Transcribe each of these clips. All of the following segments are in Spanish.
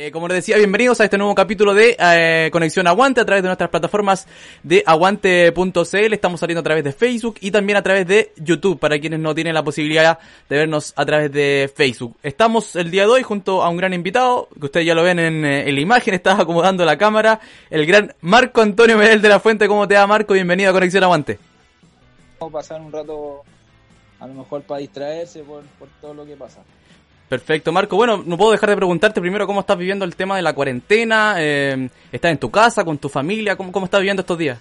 Eh, como les decía, bienvenidos a este nuevo capítulo de eh, Conexión Aguante a través de nuestras plataformas de aguante.cl. Estamos saliendo a través de Facebook y también a través de YouTube para quienes no tienen la posibilidad de vernos a través de Facebook. Estamos el día de hoy junto a un gran invitado, que ustedes ya lo ven en, eh, la imagen, está acomodando la cámara, el gran Marco Antonio Medel de la Fuente. ¿Cómo te va, Marco? Bienvenido a Conexión Aguante. Vamos a pasar un rato, a lo mejor para distraerse por todo lo que pasa. Perfecto, Marco. Bueno, no puedo dejar de preguntarte primero cómo estás viviendo el tema de la cuarentena. Eh, ¿Estás en tu casa, con tu familia? ¿Cómo, cómo estás viviendo estos días?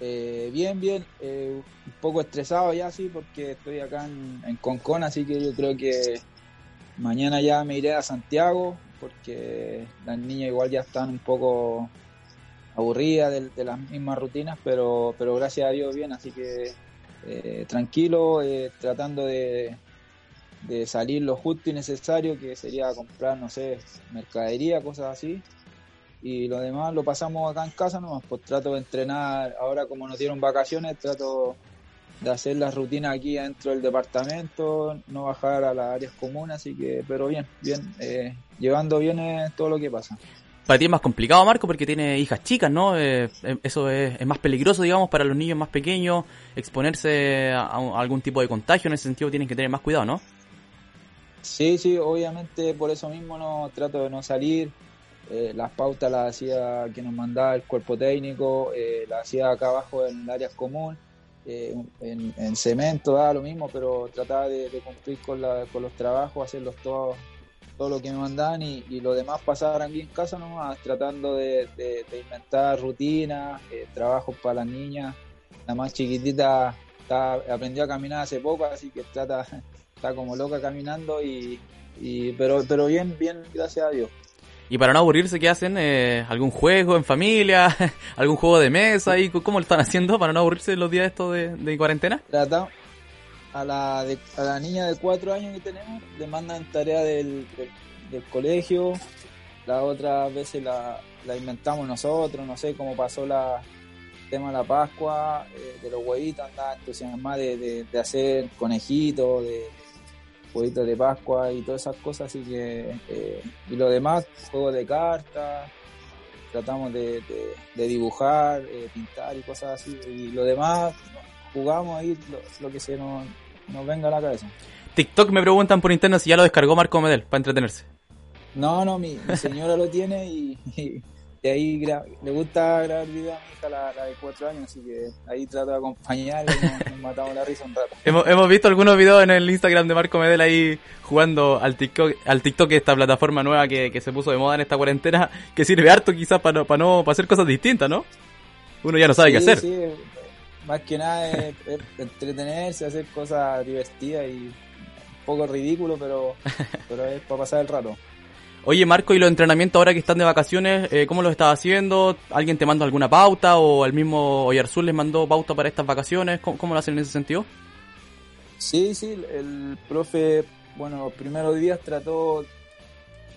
Eh, bien, bien. Eh, un poco estresado ya, sí, porque estoy acá en, en, así que yo creo que mañana ya me iré a Santiago, porque las niñas igual ya están un poco aburridas de, de las mismas rutinas, pero, pero gracias a Dios bien, así que eh, tranquilo, eh, tratando de de salir lo justo y necesario, que sería comprar, no sé, mercadería, cosas así. Y lo demás lo pasamos acá en casa nomás, pues trato de entrenar, ahora como nos dieron vacaciones, trato de hacer las rutinas aquí dentro del departamento, no bajar a las áreas comunes, así que, pero bien, bien, eh, llevando bien todo lo que pasa. Para ti es más complicado, Marco, porque tiene hijas chicas, ¿no? Eh, eso es, es, más peligroso, digamos, para los niños más pequeños, exponerse a, a algún tipo de contagio, en ese sentido tienen que tener más cuidado, ¿no? Sí, sí, obviamente por eso mismo no trato de no salir. Eh, las pautas las hacía que nos mandaba el cuerpo técnico, eh, las hacía acá abajo en áreas común, eh, en, en, cemento, da lo mismo, pero trataba de, cumplir con, la, con, los trabajos, hacerlos todos todo lo que me mandaban y, y lo demás pasar aquí en casa nomás, tratando de, inventar rutinas, trabajos para las niñas. La más chiquitita está, aprendió a caminar hace poco, así que trata está como loca caminando y, y, pero pero bien bien gracias a Dios. Y para no aburrirse qué hacen eh, algún juego en familia algún juego de mesa y cómo lo están haciendo para no aburrirse los días estos de, de cuarentena Tratamos a la de, a la niña de cuatro años que tenemos le mandan tarea del, del, del colegio las otras veces la, la inventamos nosotros no sé cómo pasó la tema de la Pascua, eh, de los huevitos, andaba entusiasmada de, de, de, hacer conejitos, de, huevitos de Pascua y todas esas cosas, así que, eh, y lo demás, juegos de cartas, tratamos de, de, de dibujar, eh, pintar y cosas así, y lo demás, jugamos ahí lo, lo que se nos, nos, venga a la cabeza. TikTok me preguntan por internet si ya lo descargó Marco Medel para entretenerse. No, no, mi, mi señora lo tiene y, y y ahí le gusta grabar videos a mi hija, la, la, de cuatro años, así que ahí trato de acompañarla y nos, nos, matamos la risa un rato. hemos, hemos visto algunos videos en el Instagram de Marco Medel ahí jugando al TikTok, al TikTok esta plataforma nueva que, que se puso de moda en esta cuarentena, que sirve harto quizás para, para no para hacer cosas distintas, ¿no? Uno ya no sabe sí, qué hacer. Sí, más que nada es, es entretenerse, hacer cosas divertidas y un poco ridículo, pero, pero es para pasar el rato. Oye, Marco, ¿y los entrenamientos ahora que están de vacaciones, eh, cómo los estás haciendo? ¿Alguien te mandó alguna pauta o el mismo Oyarzul les mandó pauta para estas vacaciones? ¿Cómo, ¿Cómo, lo hacen en ese sentido? Sí, sí, el profe, bueno, los primeros días trató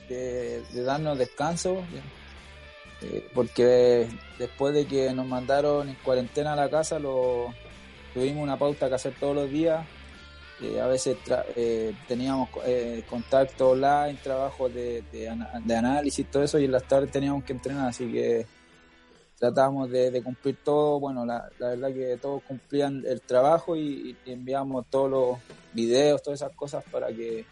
de, de darnos descanso, eh, porque después de que nos mandaron en cuarentena a la casa, lo, tuvimos una pauta que hacer todos los días eh, a veces eh, teníamos eh, contacto online, trabajo de, de, de, análisis, todo eso, y en las tardes teníamos que entrenar, así que tratamos de, cumplir todo. Bueno, la, la, verdad que todos cumplían el trabajo y, y, enviamos todos los videos, todas esas cosas para que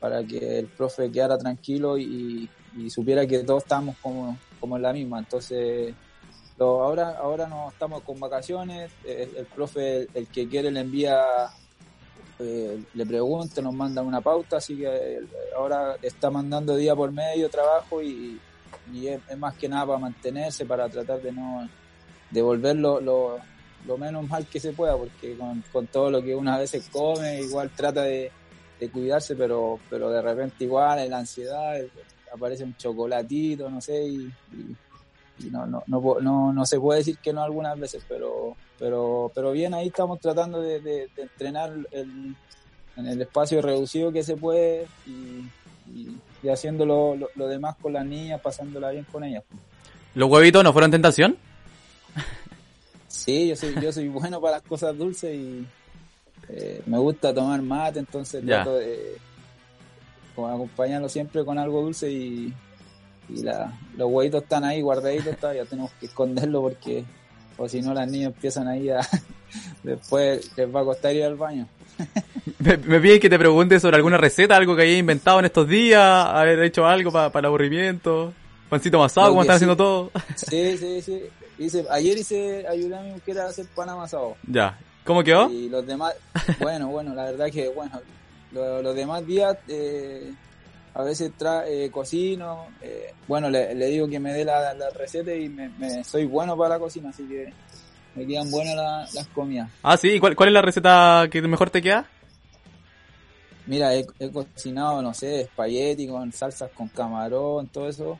para que el profe quedara tranquilo y, supiera que todos estamos como, como en la misma. Entonces, ahora, ahora no estamos con vacaciones, el, el profe, el que quiere le envía eh, le pregunto, nos mandan una pauta, así que eh, ahora está mandando día por medio trabajo y, y es, más que nada para mantenerse, para tratar de no devolver lo, lo, menos mal que se pueda, porque con, con, todo lo que una a veces come, igual trata de, de cuidarse, pero, pero de repente igual en la ansiedad aparece un chocolatito, no sé, y y no, no, no, no, no se puede decir que no algunas veces, pero, pero, pero bien, ahí estamos tratando de, de, de entrenar el, en el espacio reducido que se puede y, y, y haciendo lo, lo, lo, demás con las niñas, pasándola bien con ellas. ¿Los huevitos no fueron tentación? Sí, yo soy, yo soy bueno para las cosas dulces y eh, me gusta tomar mate, entonces trato de acompañarlo siempre con algo dulce y, y la, los huevitos están ahí guardaditos, todavía tenemos que esconderlo porque o si no las niñas empiezan ahí a después les va a costar ir al baño. me, me piden que te pregunte sobre alguna receta, algo que hayas inventado en estos días, haber hecho algo para el aburrimiento, pancito masado, como están haciendo todo. sí, sí, sí. Hice, ayer hice, ayudé a mi mujer a hacer pan amasado. Ya. ¿Cómo quedó? Y los demás, bueno, bueno, la verdad que, bueno, los, demás días eh, a veces tra eh, cocino, eh, bueno, le, le, digo que me dé la, la receta y me, me, soy bueno para la cocina, así que me quedan buenas la, las comidas. Ah, sí, ¿Cuál, ¿cuál es la receta que mejor te queda? Mira, he, he cocinado, no sé, espagueti con salsas con camarón, todo eso.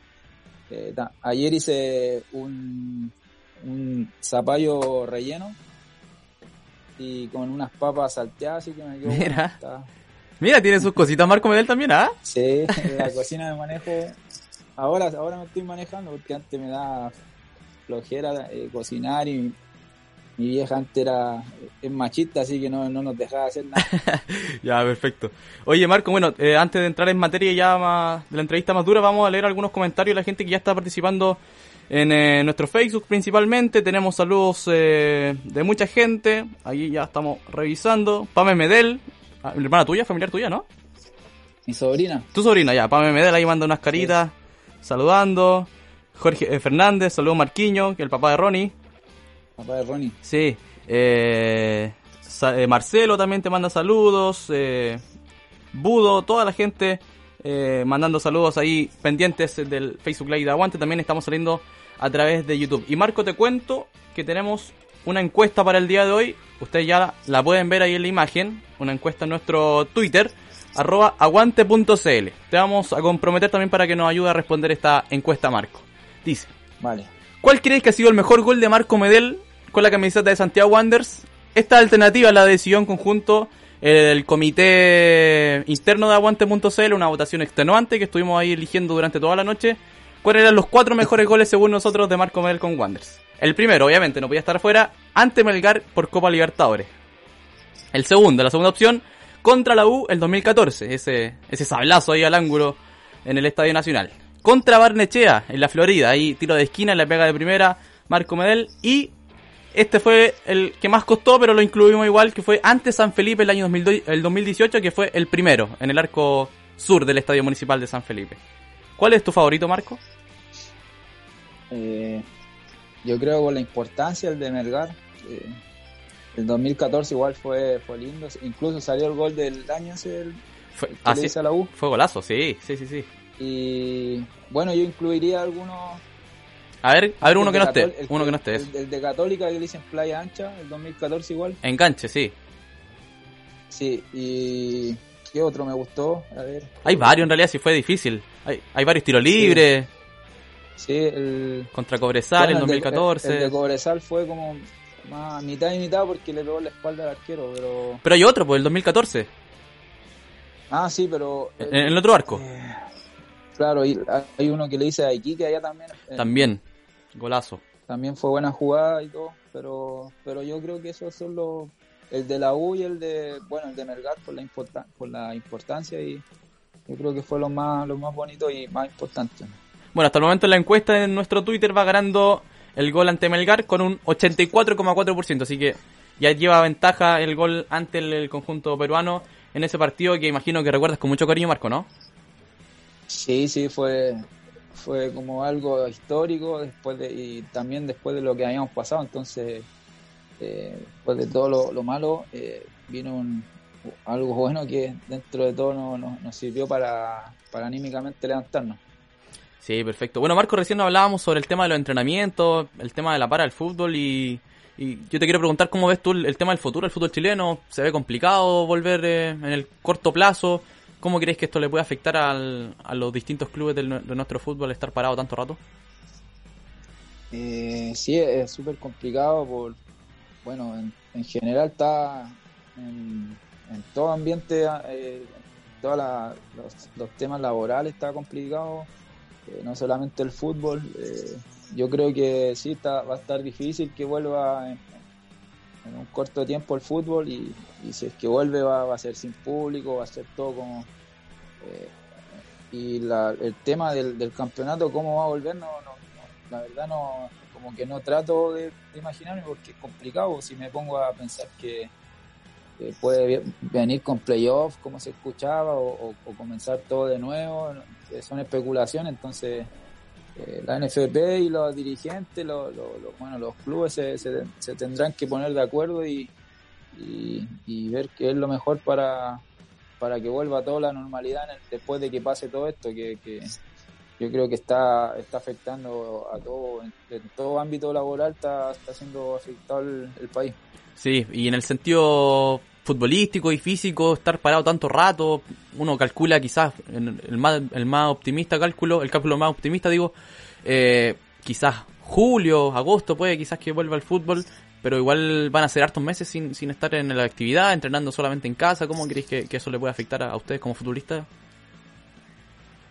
Eh, ayer hice un, un zapallo relleno y con unas papas salteadas, así que me quedó Mira. Mira, tiene sus cositas Marco Medel también, ¿ah? Sí, la cocina de manejo. Ahora, ahora me estoy manejando porque antes me da flojera eh, cocinar y mi vieja antes era es machista, así que no, no nos dejaba hacer nada. ya, perfecto. Oye, Marco, bueno, eh, antes de entrar en materia ya más, de la entrevista más dura, vamos a leer algunos comentarios de la gente que ya está participando en eh, nuestro Facebook principalmente. Tenemos saludos eh, de mucha gente. Ahí ya estamos revisando. Pame Medel, hermana tuya, familiar tuya, ¿no? Mi sobrina. Tu sobrina, ya. Pame Medel ahí manda unas caritas saludando. Jorge eh, Fernández, saludos Marquiño, que es el papá de Ronnie. Papá de Ronnie. Sí. Eh, eh, Marcelo también te manda saludos. Budo, toda la gente mandando saludos ahí pendientes del Facebook Live de Aguante. También estamos saliendo a través de YouTube. Y Marco, te cuento que tenemos una encuesta para el día de hoy. Ustedes ya la pueden ver ahí en la imagen. Una encuesta en nuestro Twitter, arroba aguante.cl. Te vamos a comprometer también para que nos ayude a responder esta encuesta, Marco. Dice. Vale. ¿Cuál crees que ha sido el mejor gol de Marco Medel con la camiseta de Santiago Wanderers? Esta alternativa la decisión conjunto el comité interno de aguante.cl, una votación extenuante que estuvimos ahí eligiendo durante toda la noche. ¿Cuáles eran los cuatro mejores goles según nosotros de Marco Medel con Wanderers? El primero, obviamente, no podía estar fuera, ante Melgar por Copa Libertadores. El segundo, la segunda opción, contra la U el 2014, ese, ese sablazo ahí al ángulo en el Estadio Nacional. Contra Barnechea en la Florida, ahí tiro de esquina, la pega de primera, Marco Medel. Y este fue el que más costó, pero lo incluimos igual, que fue antes San Felipe el año 2002, el 2018, que fue el primero, en el arco sur del Estadio Municipal de San Felipe. ¿Cuál es tu favorito, Marco? Eh, yo creo con la importancia el de Melgar. Eh, el 2014 igual fue, fue lindo, incluso salió el gol del año ese, el, fue, así, a la U. Fue golazo, sí, sí, sí, sí. Y bueno, yo incluiría algunos a ver, a ver uno que no esté, uno que no esté. El, el, de Católica que le dicen Playa Ancha, el 2014 igual. Enganche, sí. Sí, y ¿qué otro me gustó? A ver. Hay varios en realidad, sí fue difícil. Hay, hay varios tiros libres. Sí, el contra Cobresal bueno, en 2014. El de, el de, Cobresal fue como más mitad y mitad porque le pegó la espalda al arquero, pero Pero hay otro, pues el 2014. Ah, sí, pero en, en el otro arco. Eh, claro, hay, hay uno que le dice a Iquique allá también. eh, También. Golazo. También fue buena jugada y todo, pero pero yo creo que esos son los el de la U y el de bueno el de Melgar por la importa, por la importancia y yo creo que fue lo más lo más bonito y más importante. Bueno, hasta el momento en la encuesta en nuestro Twitter va ganando el gol ante Melgar con un 84,4%, así que ya lleva ventaja el gol ante el, conjunto peruano en ese partido que imagino que recuerdas con mucho cariño, Marco, ¿no? Sí, sí, fue fue como algo histórico después de, y también después de lo que habíamos pasado entonces eh, después de todo lo, lo malo eh, vino un, algo bueno que dentro de todo nos, nos, nos sirvió para, para anímicamente levantarnos Sí, perfecto. Bueno, Marco, recién hablábamos sobre el tema de los entrenamientos, el tema de la para del fútbol y, y yo te quiero preguntar cómo ves tú el, el, tema del futuro, el fútbol chileno. ¿Se ve complicado volver eh, en el corto plazo? ¿Cómo crees que esto le puede afectar al, a los distintos clubes del, de nuestro fútbol estar parado tanto rato? Eh, sí, es súper complicado por, bueno, en, en, general está en, en todo ambiente, eh, todos los, temas laborales está complicado, eh, no solamente el fútbol. Eh, yo creo que sí está, va a estar difícil que vuelva en, un corto tiempo el fútbol y, si es que vuelve va, a ser sin público, va a ser todo como eh, y la, el tema del, del, campeonato, cómo va a volver, no, no, la verdad no, como que no trato de, imaginarme porque es complicado si me pongo a pensar que, puede venir con playoffs como se escuchaba o, comenzar todo de nuevo, son especulaciones, entonces eh, la NFP y los dirigentes, los, bueno, los clubes se, se, tendrán que poner de acuerdo y, y, ver qué es lo mejor para, para que vuelva toda la normalidad después de que pase todo esto, que, que yo creo que está, está afectando a todo, en, todo ámbito laboral está, está siendo afectado el, país. Sí, y en el sentido futbolístico y físico, estar parado tanto rato, uno calcula quizás, el más, el más optimista cálculo, el cálculo más optimista digo, eh, quizás julio, agosto puede quizás que vuelva el fútbol, pero igual van a ser hartos meses sin, sin estar en la actividad, entrenando solamente en casa. ¿Cómo que, que eso le puede afectar a, ustedes como futbolistas?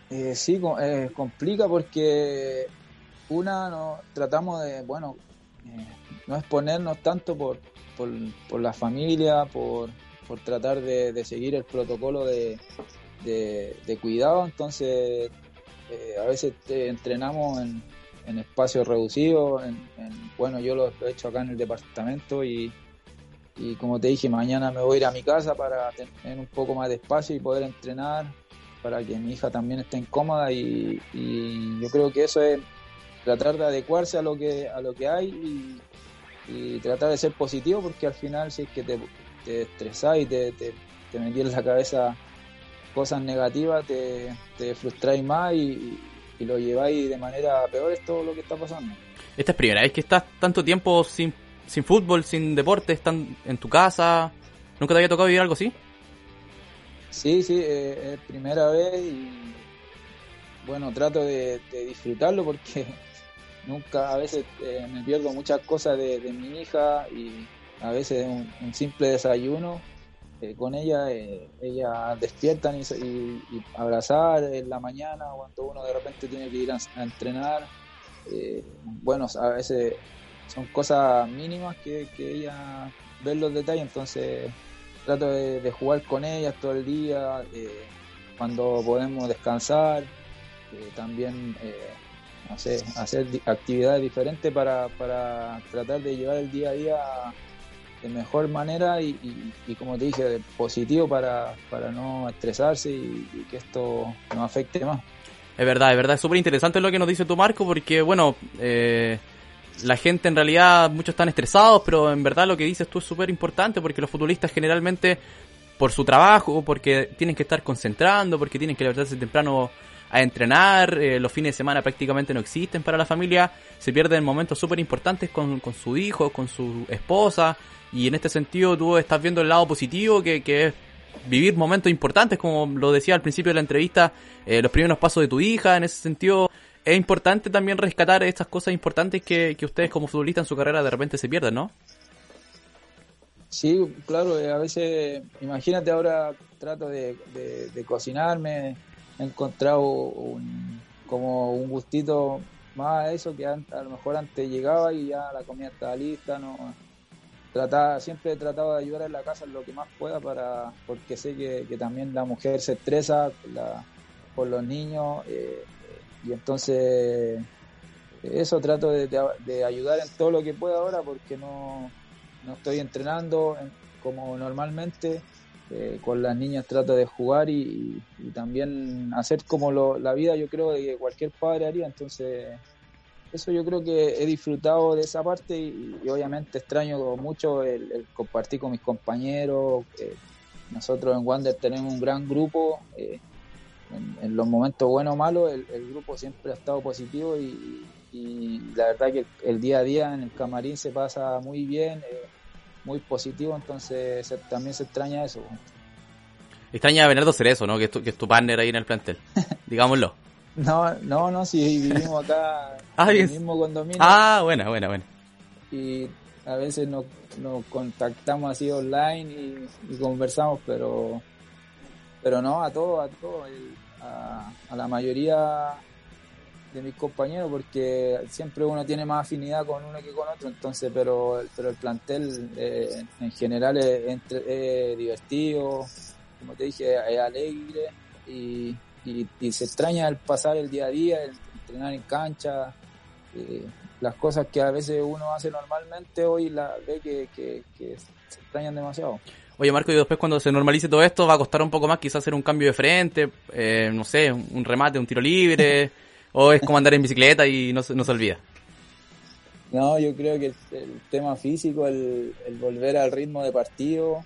Eh, sí, eh, complica porque una, no, tratamos de, bueno, eh, no exponernos tanto por, por, la familia, por, por tratar de, seguir el protocolo de, de, cuidado, entonces eh, a veces entrenamos en, espacios reducidos, en, bueno, yo lo he hecho acá en el departamento y, y como te dije, mañana me voy a ir a mi casa para tener un poco más de espacio y poder entrenar para que mi hija también esté incómoda y, yo creo que eso es tratar de adecuarse a lo que a lo que hay y, tratar de ser positivo porque al final si es que te, te estresás y te, te, te metí en la cabeza cosas negativas te, te frustráis más y, lo lleváis de manera peor es todo lo que está pasando. Esta es primera vez que estás tanto tiempo sin, sin fútbol, sin deporte, están en tu casa. ¿Nunca te había tocado vivir algo así? Sí, sí, eh, es primera vez y bueno, trato de, disfrutarlo porque nunca, a veces eh, me pierdo muchas cosas de, mi hija y a veces un, simple desayuno eh, con ella, ella despiertan y, abrazar en la mañana cuando uno de repente tiene que ir a, entrenar. bueno, a veces son cosas mínimas que, que ella ve los detalles, entonces trato de, jugar con ellas todo el día, eh, cuando podemos descansar, eh, también eh, hacer actividades diferentes para, para, tratar de llevar el día a día de mejor manera y, como te dije, positivo para, para no estresarse y, que esto no afecte más. Es verdad, es verdad, es súper interesante lo que nos dice tu Marco porque, bueno, eh, la gente en realidad, muchos están estresados, pero en verdad lo que dices tú es súper importante porque los futbolistas generalmente, por su trabajo, porque tienen que estar concentrando, porque tienen que levantarse temprano a entrenar, eh, los fines de semana prácticamente no existen para la familia, se pierden momentos súper importantes con, con su hijo, con su esposa, y en este sentido tú estás viendo el lado positivo que, que es vivir momentos importantes, como lo decía al principio de la entrevista, eh, los primeros pasos de tu hija, en ese sentido es importante también rescatar estas cosas importantes que, ustedes como futbolistas en su carrera de repente se pierden, ¿no? Sí, claro, eh, a veces, imagínate ahora trato de, cocinarme, he encontrado un, como un gustito más a eso que a, lo mejor antes llegaba y ya la comida estaba lista, no trataba, siempre he tratado de ayudar en la casa lo que más pueda para, porque sé que, también la mujer se estresa por los niños, eh, y entonces eso trato de, ayudar en todo lo que pueda ahora porque no, no estoy entrenando como normalmente. Eh, con las niñas trato de jugar y, también hacer como lo, la vida yo creo que cualquier padre haría. Entonces eso yo creo que he disfrutado de esa parte y, obviamente extraño mucho el, compartir con mis compañeros. Eh, nosotros en Wander tenemos un gran grupo. Eh, en, los momentos buenos o malos, el, grupo siempre ha estado positivo y, la verdad que el, día a día en el camarín se pasa muy bien, muy positivo, entonces también se extraña eso. Extraña a Bernardo Cerezo, ¿no? Que es tu, que es tu partner ahí en el plantel, digámoslo. No, no, no, si vivimos acá ah, en el mismo condominio. Ah, buena, buena, buena. Y a veces nos, nos contactamos así online y, y conversamos, pero pero no a todos, a todos, a, la mayoría de mis compañeros, porque siempre uno tiene más afinidad con uno que con otro, entonces, pero, pero el plantel eh, en general es, divertido, como te dije, es alegre y, y, se extraña el pasar el día a día, el entrenar en cancha, eh, las cosas que a veces uno hace normalmente hoy la ve que, que, se extrañan demasiado. Oye Marco, y después cuando se normalice todo esto va a costar un poco más quizás hacer un cambio de frente, eh, no sé, un remate, un tiro libre, o es como andar en bicicleta y no, no se olvida. No, yo creo que el, tema físico, el, volver al ritmo de partido,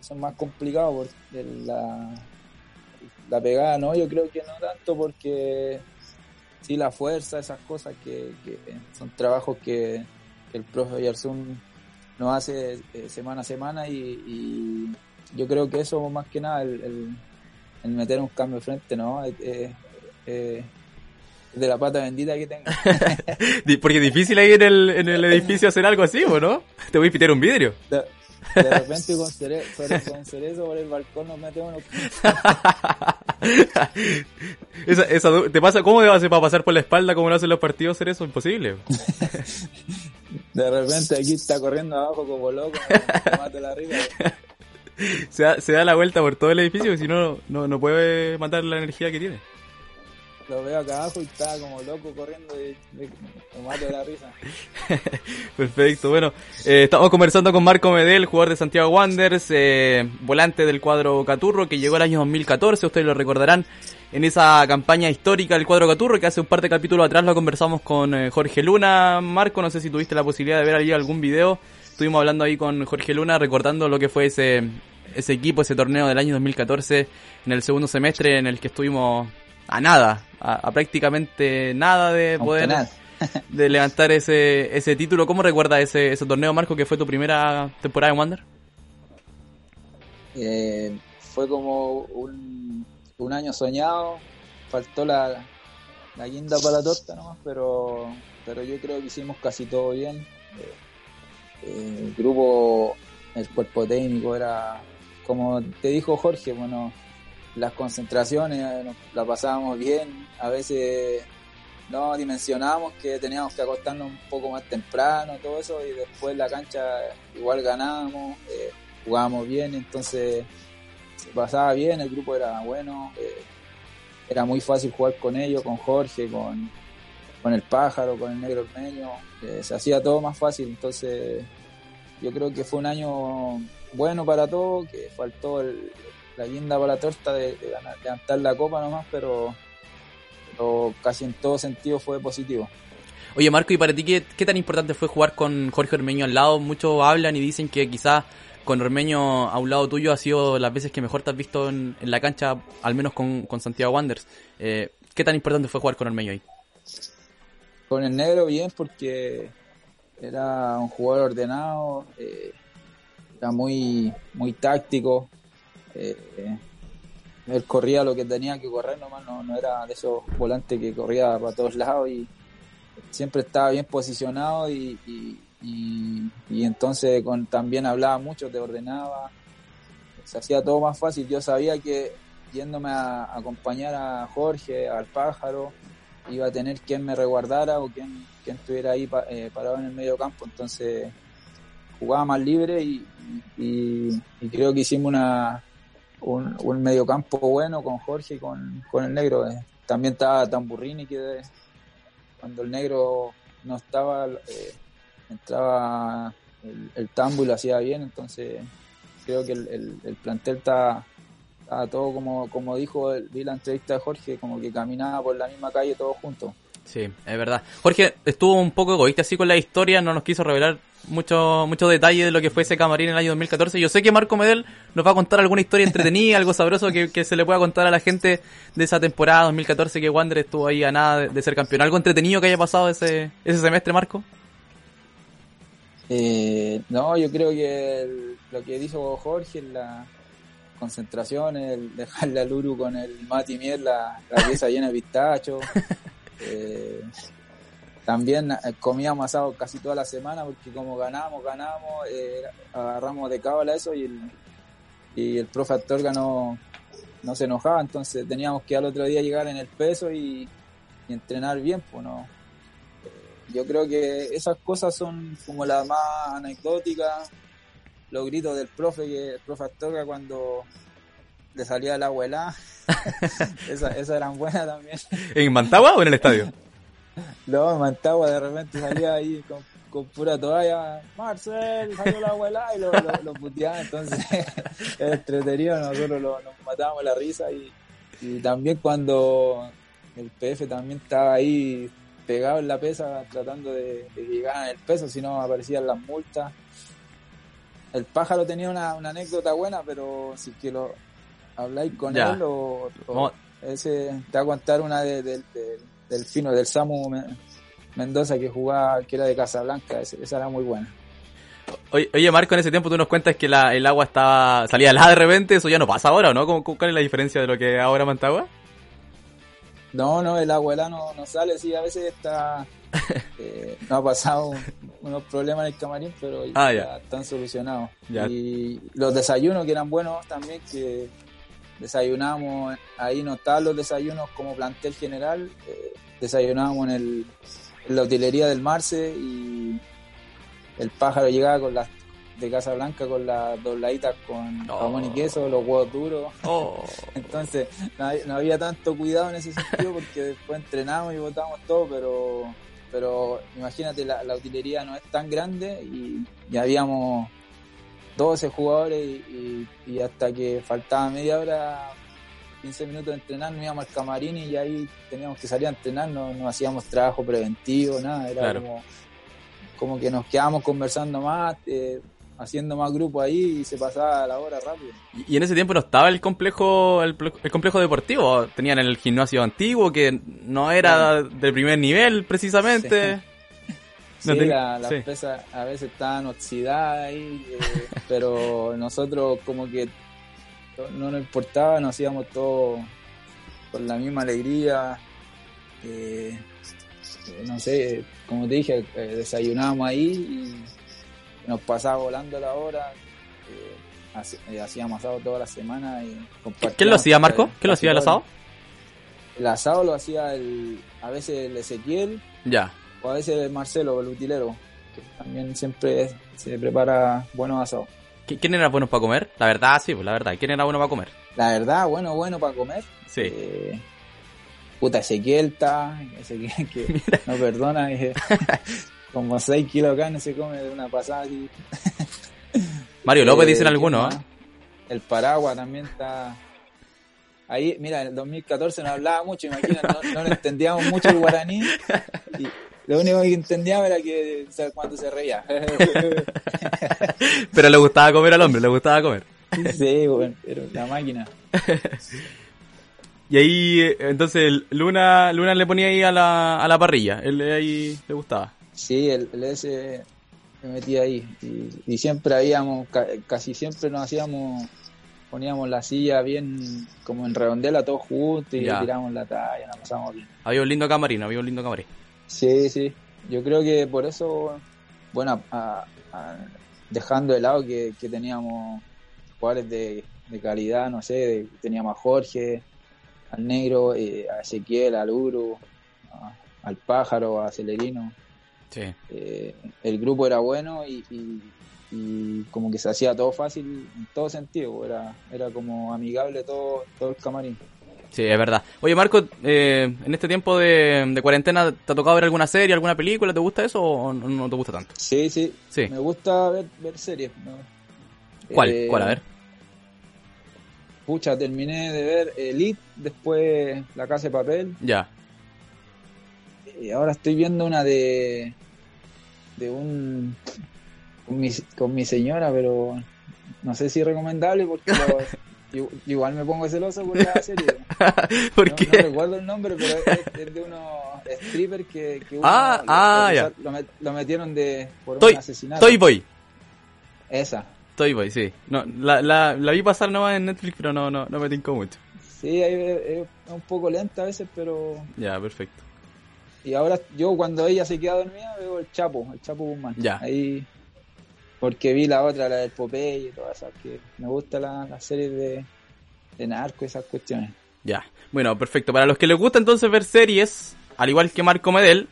eso es más complicado porque la, la pegada, no, yo creo que no tanto porque sí la fuerza, esas cosas que, son trabajos que, el profe Yarzún nos hace eh, semana a semana y, yo creo que eso más que nada, el, meter un cambio de frente, ¿no? De la pata bendita que tengo. Porque es difícil ahí en el, en el edificio hacer algo así, ¿o no? Te voy a pitar un vidrio. De, repente con, cerezo, por el balcón nos metemos esa, esa, ¿Te pasa cómo te hacer para pasar por la espalda como lo hacen los partidos cerezo? Imposible. de repente aquí está corriendo abajo como loco, la. Se da, se da la vuelta por todo el edificio si no, no, no puede matar la energía que tiene lo veo acá abajo y está como loco corriendo me, mato de la risa. Perfecto, bueno, eh, estamos conversando con Marco Medel, jugador de Santiago Wanderers, eh, volante del cuadro Caturro, que llegó el año 2014, ustedes lo recordarán, en esa campaña histórica del cuadro Caturro, que hace un par de capítulos atrás lo conversamos con eh, Jorge Luna. Marco, no sé si tuviste la posibilidad de ver allí algún video, estuvimos hablando ahí con Jorge Luna, recordando lo que fue ese ese equipo, ese torneo del año 2014, en el segundo semestre en el que estuvimos a nada, a, prácticamente nada de poder de levantar ese, ese título. ¿Cómo recuerdas ese, ese torneo, Marco, que fue tu primera temporada en Wander? Eh, fue como un, un, año soñado, faltó la, la guinda para la torta nomás, pero, pero yo creo que hicimos casi todo bien. Eh, el grupo, el cuerpo técnico era, como te dijo Jorge, bueno, las concentraciones la pasábamos bien, a veces no dimensionábamos que teníamos que acostarnos un poco más temprano, todo eso, y después la cancha igual ganábamos, eh, jugábamos bien, entonces se pasaba bien, el grupo era bueno, eh, era muy fácil jugar con ellos, con Jorge, con, con el pájaro, con el negro ormeño, eh, se hacía todo más fácil, entonces yo creo que fue un año bueno para todos, que faltó el, la guinda para la torta de, levantar la copa nomás, pero, casi en todo sentido fue positivo. Oye Marco, ¿y para ti qué, tan importante fue jugar con Jorge Ormeño al lado? Muchos hablan y dicen que quizás con Ormeño a un lado tuyo ha sido las veces que mejor te has visto en, la cancha, al menos con, Santiago Wanderers. Eh, ¿Qué tan importante fue jugar con Ormeño ahí? Con el negro bien porque era un jugador ordenado, eh, era muy, muy táctico, eh, él corría lo que tenía que correr nomás, no, no era de esos volantes que corría para todos lados y siempre estaba bien posicionado y, y, entonces con, también hablaba mucho, te ordenaba, se hacía todo más fácil. Yo sabía que yéndome a, acompañar a Jorge, al pájaro, iba a tener quien me reguardara o quien, quien estuviera ahí eh, parado en el medio campo, entonces jugaba más libre y, y creo que hicimos una, un, un mediocampo bueno con Jorge y con, con el negro. Eh. También estaba Tamburrini que cuando el negro no estaba, eh, entraba el, el, tambo y lo hacía bien, entonces creo que el, el, plantel está, todo como, como dijo, vi la entrevista de Jorge, como que caminaba por la misma calle todos juntos. Sí, es verdad. Jorge estuvo un poco egoísta así con la historia, no nos quiso revelar mucho, mucho detalle de lo que fue ese camarín en el año 2014. Yo sé que Marco Medel nos va a contar alguna historia entretenida, algo sabroso que, que, se le pueda contar a la gente de esa temporada 2014 que Wander estuvo ahí a nada de, ser campeón. ¿Algo entretenido que haya pasado ese, ese semestre, Marco? Eh, no, yo creo que lo que dijo Jorge en la concentración, el dejarle al Luru con el Mati Miel la, la pieza llena de pistacho. Eh, también eh, comíamos asado casi toda la semana porque como ganamos, ganamos, eh, agarramos de cábala eso y el, y el profe Astorga no, no se enojaba, entonces teníamos que al otro día llegar en el peso y, entrenar bien, pues no. Yo creo que esas cosas son como las más anecdóticas, los gritos del profe, que el profe Astorga cuando le salía el agua helada. Esas esa eran buenas también. ¿En Mantagua o en el estadio? No, Mantagua de repente salía ahí con, con pura toalla, Marcel, salió agua helada y lo, lo, lo puteaba, entonces era entretenido, nosotros lo, nos matábamos la risa y, y también cuando el PF también estaba ahí pegado en la pesa tratando de, de llegar el peso, si no aparecían las multas. El pájaro tenía una, una anécdota buena, pero si que lo habláis con Ya. él o, ese te va a contar una de, de- de- del fino, del Samu Me- Mendoza que jugaba, que era de Casablanca, esa era muy buena. Oye, Marco, en ese tiempo tú nos cuentas que la, el agua estaba salía helada de repente, eso ya no pasa ahora, ¿o ¿no? ¿Cómo- ¿Cuál es la diferencia de lo que ahora Mantagua? No, no, el abuela no, no sale, sí, a veces está. eh, no ha pasado un- unos problemas en el camarín, pero Ah, ya, ya. están solucionados. Ya. Y los desayunos que eran buenos también, que desayunamos, ahí no estaban los desayunos como plantel general, eh, desayunábamos en, el, en la utilería del Marce y el pájaro llegaba con las de Casa Blanca con las dobladitas con Oh. jamón y queso, los huevos duros. Oh. Entonces, no, no había tanto cuidado en ese sentido porque después entrenamos y botábamos todo, pero pero imagínate, la, la utilería no es tan grande y, y habíamos 12 jugadores y, y- y hasta que faltaba media hora, 15 minutos de entrenar, nos íbamos al camarín y ahí teníamos que salir a entrenar, no, no hacíamos trabajo preventivo, nada, era Claro. como, como que nos quedábamos conversando más, eh, haciendo más grupo ahí y se pasaba la hora rápido. Y en ese tiempo no estaba el complejo el, pl- el complejo deportivo, tenían el gimnasio antiguo que no era del primer nivel precisamente. Sí, No ten- la- las sí. pesas a veces estaban oxidadas ahí, eh, pero nosotros como que no nos importaba, nos hacíamos todo con la misma alegría. eh, no sé, como te dije, eh, desayunábamos ahí y nos pasaba volando la hora. eh, eh, hacíamos asado toda la semana. Y ¿Quién lo hacía, Marco? ¿Quién lo hacía el asado? El asado lo hacía el, a veces el Ezequiel, Ya. O a veces Marcelo, el utilero, que también siempre se prepara buenos asados. ¿Qui- ¿Quién era bueno para comer? La verdad, sí, pues la verdad. ¿Quién era bueno para comer? La verdad, bueno, bueno para comer. Sí. Eh, puta, Ezequiel está, Ezequiel que no perdona, que como 6 kilos de carne se come de una pasada. así. Mario López Eh, dicen ¿quién algunos? ¿eh? El Paraguas también está. Ahí, mira, en el 2014 no hablaba mucho, imagínate, no, no entendíamos mucho el guaraní. Y lo único que entendíamos era que o sea, cuando se reía. Pero le gustaba comer al hombre, le gustaba comer. sí, bueno, era la máquina. Y ahí, entonces, Luna Luna le ponía ahí a la, a la parrilla. Él ahí le gustaba. Sí, el, el S me metía ahí. Y, y siempre habíamos, ca- casi siempre nos hacíamos, poníamos la silla bien como en redondela todos juntos y Ya. tiramos la talla, nos pasamos bien. Había un lindo camarín, había un lindo camarín. Sí, sí. Yo creo que por eso, bueno, a- a- dejando de lado que, que teníamos jugadores de, de calidad, no sé, de- teníamos a Jorge, al Negro, eh, a Ezequiel, al Uru, a- al Pájaro, a Celerino. Sí. Eh, el grupo era bueno y, y- y como que se hacía todo fácil en todo sentido, era, era como amigable todo, todo el camarín. Sí, es verdad. Oye, Marco, eh, en este tiempo de, de cuarentena, ¿te ha tocado ver alguna serie, alguna película? ¿Te gusta eso o no, no te gusta tanto? Sí, sí, Sí. me gusta ver, ver series. ¿no? ¿Cuál? Eh, ¿Cuál? A ver. Pucha, terminé de ver Elite, después La Casa de Papel, Ya. y ahora estoy viendo una de de un con mi, con mi señora, pero no sé si es recomendable porque lo- igual me pongo celoso por la serie. ¿Por no, qué? no recuerdo el nombre, pero es, es de unos strippers que, que uno Ah, lo, ah, lo- ya. lo met- lo metieron de por Toy, un asesinato. Toy Boy. Esa. Toy Boy, sí. No, la, la, la vi pasar nomás en Netflix, pero no, no, no me tincó mucho. Sí, ahí es, es un poco lenta a veces, pero Ya, perfecto. Y ahora yo cuando ella se queda dormida veo el Chapo, el Chapo Guzmán. Ya. Ahí porque vi la otra, la del Popeye y todas esas que me gusta la, la serie de, de narco, esas cuestiones. Ya. Bueno, perfecto. Para los que les gusta entonces ver series, al igual que Marco Medel,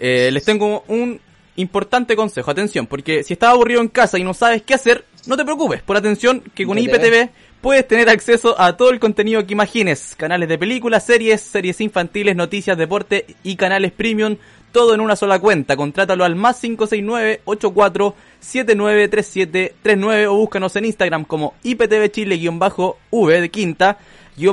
eh, les tengo un importante consejo. Atención, porque si estás aburrido en casa y no sabes qué hacer, no te preocupes. Por atención, que con. IPTV puedes tener acceso a todo el contenido que imagines. Canales de películas, series, series infantiles, noticias, deporte y canales premium. Todo en una sola cuenta. Contrátalo al más 569-84793739 o búscanos en Instagram como IPTV Chile-V de quinta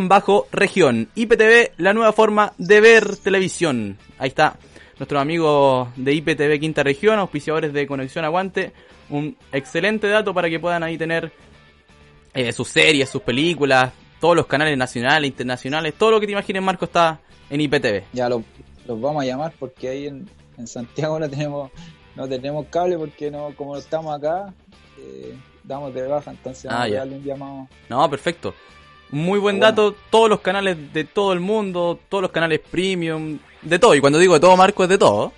bajo región. IPTV, la nueva forma de ver televisión. Ahí está nuestros amigos de IPTV Quinta Región, auspiciadores de Conexión Aguante. Un excelente dato para que puedan ahí tener eh, sus series, sus películas, todos los canales nacionales, internacionales, todo lo que te imagines, Marco, está en IPTV. Ya los vamos a llamar porque ahí en, Santiago no tenemos no tenemos cable porque no como estamos acá eh, damos de baja, entonces ah, vamos a darle un llamado. No, perfecto. Muy buen dato, todos los canales de todo el mundo, todos los canales premium, de todo. Y cuando digo de todo, Marco, es de todo.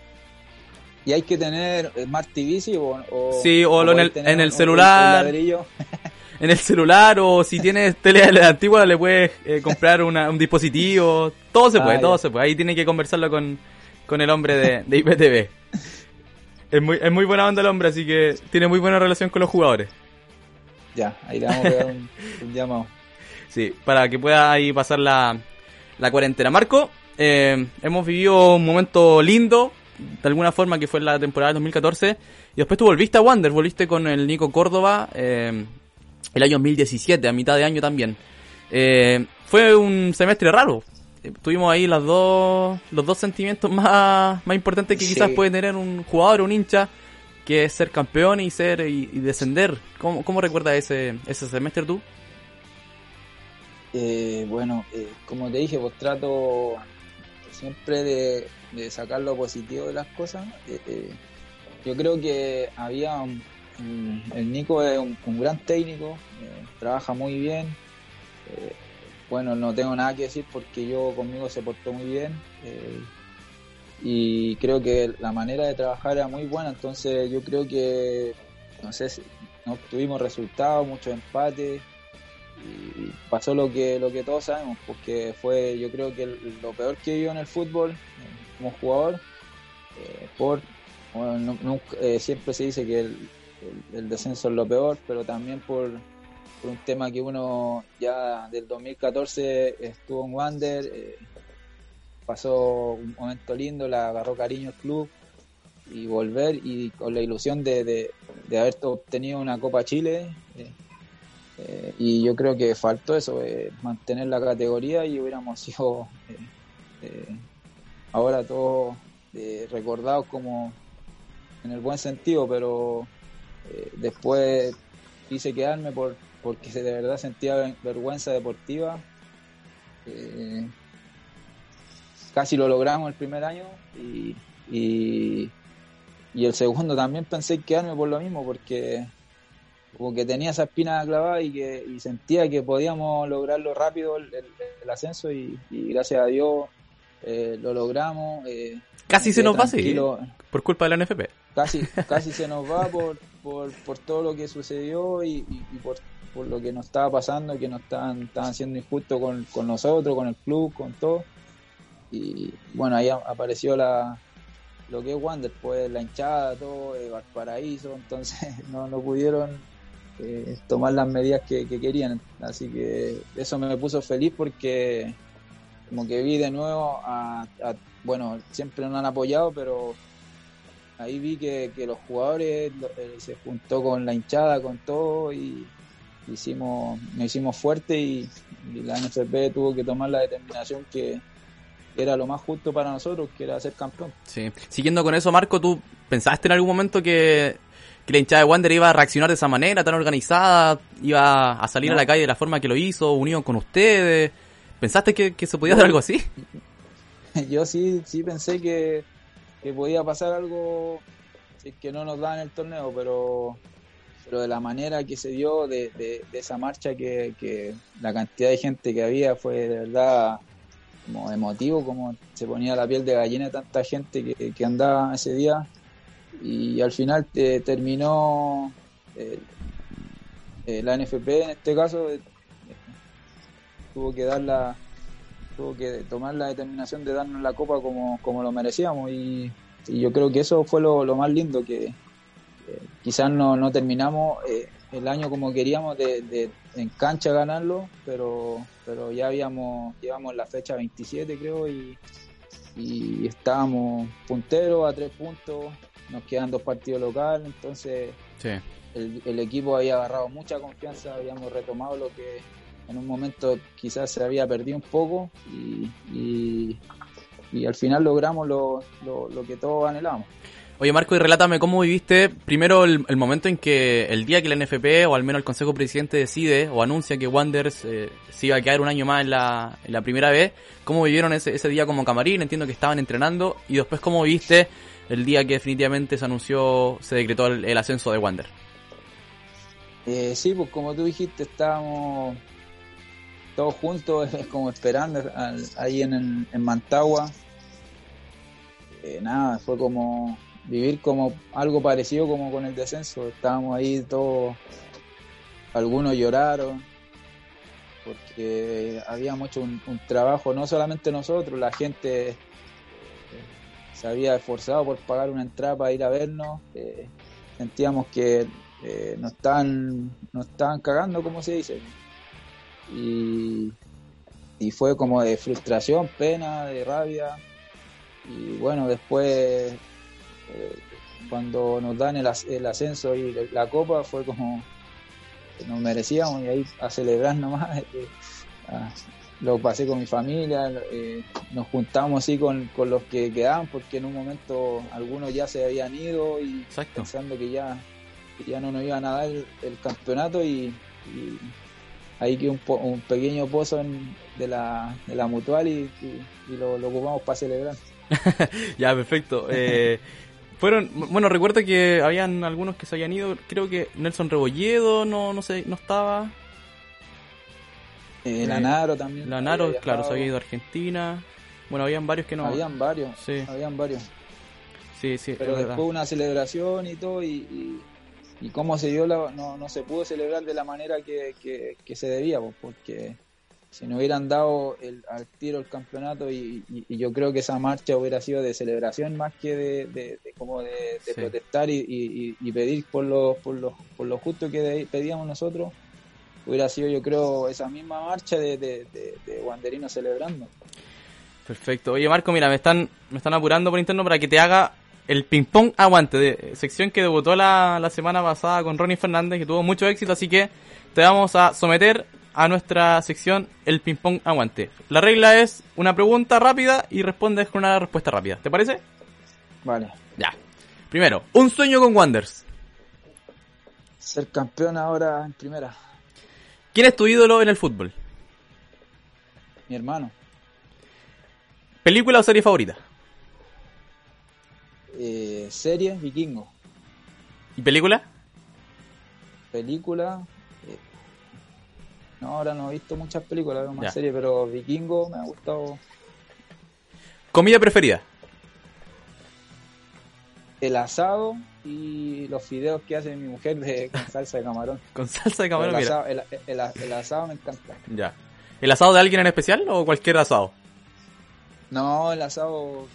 Y hay que tener Smart TV, sí, o, sí, o, en, el, en el celular. en el celular, o si tienes tele antigua, le puedes eh, comprar un dispositivo. Todo se puede, ah, todo se puede. Ahí tiene que conversarlo con, con el hombre de, de IPTV. es, muy, es muy buena onda el hombre, así que tiene muy buena relación con los jugadores. Ya, ahí le vamos a dar un, un llamado. Sí, para que pueda ahí pasar la, la cuarentena. Marco, eh, hemos vivido un momento lindo, de alguna forma, que fue la temporada del 2014. Y después tú volviste a Wander, volviste con el Nico Córdoba eh, el año 2017, a mitad de año también. Eh, fue un semestre raro. Tuvimos ahí las dos, los dos sentimientos más, más importantes que quizás puede tener un jugador o un hincha, que es ser campeón y ser y, descender. ¿Cómo, ¿Cómo recuerdas ese, ese semestre tú? Eh, bueno, eh, como te dije, pues trato siempre de, sacar lo positivo de las cosas. Eh, yo creo que había el Nico es un, gran técnico, trabaja muy bien. bueno, no tengo nada que decir porque yo conmigo se portó muy bien. y creo que la manera de trabajar era muy buena, entonces yo creo que, no sé, no obtuvimos resultados, muchos empates y pasó lo que lo que todos sabemos porque fue yo creo que lo peor que vivió en el fútbol eh, como jugador eh, por eh, siempre se dice que el, descenso es lo peor pero también por, un tema que uno ya del 2014 estuvo en Wander pasó un momento lindo le agarró cariño al club y volver y con la ilusión de, de, haber obtenido una Copa Chile eh, y yo creo que faltó eso, eh, mantener la categoría y hubiéramos sido eh, ahora todos recordados como en el buen sentido, pero después quise quedarme por, porque de verdad sentía vergüenza deportiva. casi lo logramos el primer año y, y, y el segundo también pensé quedarme por lo mismo, porque como que tenía esa espina clavada y que sentía que podíamos lograrlo rápido el, ascenso y, gracias a Dios eh, lo logramos. Eh, casi se nos va, sí, por culpa de la NFP. Casi, casi se nos va por, por, todo lo que sucedió y, por, lo que nos estaba pasando, que nos estaban, estaban siendo injustos con, con nosotros, con el club, con todo. Y bueno, ahí apareció la, lo que es Wander, pues la hinchada, todo, eh, Valparaíso, entonces no, no pudieron eh, tomar las medidas que, querían. Así que eso me puso feliz porque como que vi de nuevo a, bueno, siempre nos han apoyado, pero ahí vi que, los jugadores eh, se juntó con la hinchada, con todo y hicimos, nos hicimos fuerte y, la NFP tuvo que tomar la determinación que era lo más justo para nosotros, que era ser campeón. Sí. Siguiendo con eso, Marco, ¿tú pensaste en algún momento que que la hinchada de Wander iba a reaccionar de esa manera, tan organizada, iba a salir a la calle de la forma que lo hizo, unido con ustedes. ¿Pensaste que, se podía hacer algo así? Yo sí, sí pensé que, podía pasar algo que no nos daban el torneo, pero, pero de la manera que se dio, de, esa marcha, que, la cantidad de gente que había fue de verdad como emotivo, como se ponía la piel de gallina tanta gente que, que andaba ese día. Y al final te, terminó eh, eh, la NFP en este caso eh, tuvo que dar la tuvo que tomar la determinación de darnos la copa como, como lo merecíamos y, yo creo que eso fue lo, más lindo que quizás no, no terminamos el año como queríamos de, de, en cancha ganarlo, pero, pero ya habíamos, llevamos la fecha 27 creo y, y estábamos punteros a tres puntos, nos quedan dos partidos locales, entonces el, el, equipo había agarrado mucha confianza, habíamos retomado lo que en un momento quizás se había perdido un poco y, y, y al final logramos lo, lo, lo que todos anhelábamos. Oye Marco, y relátame cómo viviste primero el, el, momento en que el día que la NFP o al menos el Consejo Presidente decide o anuncia que Wanderers eh, se iba a quedar un año más en la, en la primera vez, ¿cómo vivieron ese, ese día como camarín? Entiendo que estaban entrenando y después cómo viviste el día que definitivamente se anunció, se decretó el, el ascenso de Wander. Eh, sí, pues como tú dijiste, estábamos todos juntos, como esperando ahí en, en Mantagua. Eh, nada, fue como vivir como algo parecido como con el descenso. Estábamos ahí todos, algunos lloraron, porque habíamos hecho un, un trabajo, no solamente nosotros, la gente eh, se había esforzado por pagar una entrada para ir a vernos. Eh, sentíamos que eh, nos estaban, nos estaban cagando, como se dice. Y, y fue como de frustración, pena, de rabia. Y bueno, después eh, cuando nos dan el, el, ascenso y la copa fue como que nos merecíamos y ahí a celebrar nomás. Eh, ah, lo pasé con mi familia, eh, nos juntamos así con, con, los que quedaban porque en un momento algunos ya se habían ido y Exacto. pensando que ya, que ya no nos iban a dar el, el campeonato y, y, ahí que un, un pequeño pozo en, de, la, de la mutual y, y lo, lo ocupamos para celebrar. ya, perfecto. Eh, fueron, bueno, recuerdo que habían algunos que se habían ido, creo que Nelson Rebolledo no, no sé, no estaba. Eh, Lanaro también. Lanaro, claro, se había ido a Argentina. Bueno, habían varios que no. Habían varios, sí. Habían varios. Sí, sí. Pero después una celebración y todo, y, y, y cómo se dio, la, no, no se pudo celebrar de la manera que, que, que se debía, pues, porque si no hubieran dado el, al tiro el campeonato y, y, y, yo creo que esa marcha hubiera sido de celebración más que de, de, de como de, de sí. protestar y, y, pedir por lo, por, lo, por lo justo que pedíamos nosotros hubiera sido yo creo esa misma marcha de, de, de, Wanderino celebrando perfecto oye Marco mira me están me están apurando por interno para que te haga el ping pong aguante de sección que debutó la, la semana pasada con Ronnie Fernández que tuvo mucho éxito así que te vamos a someter a nuestra sección El Ping Pong Aguante. La regla es una pregunta rápida y respondes con una respuesta rápida. ¿Te parece? Vale. Ya. Primero, un sueño con Wanders. Ser campeón ahora en primera. ¿Quién es tu ídolo en el fútbol? Mi hermano. ¿Película o serie favorita? Eh, serie Vikingo. ¿Y película? Película no, ahora no he visto muchas películas, veo más ya. series, pero Vikingo me ha gustado. ¿Comida preferida? El asado y los fideos que hace mi mujer de, con salsa de camarón. con salsa de camarón, el mira. asado, el, el, el, asado me encanta. Ya. ¿El asado de alguien en especial o cualquier asado? No, el asado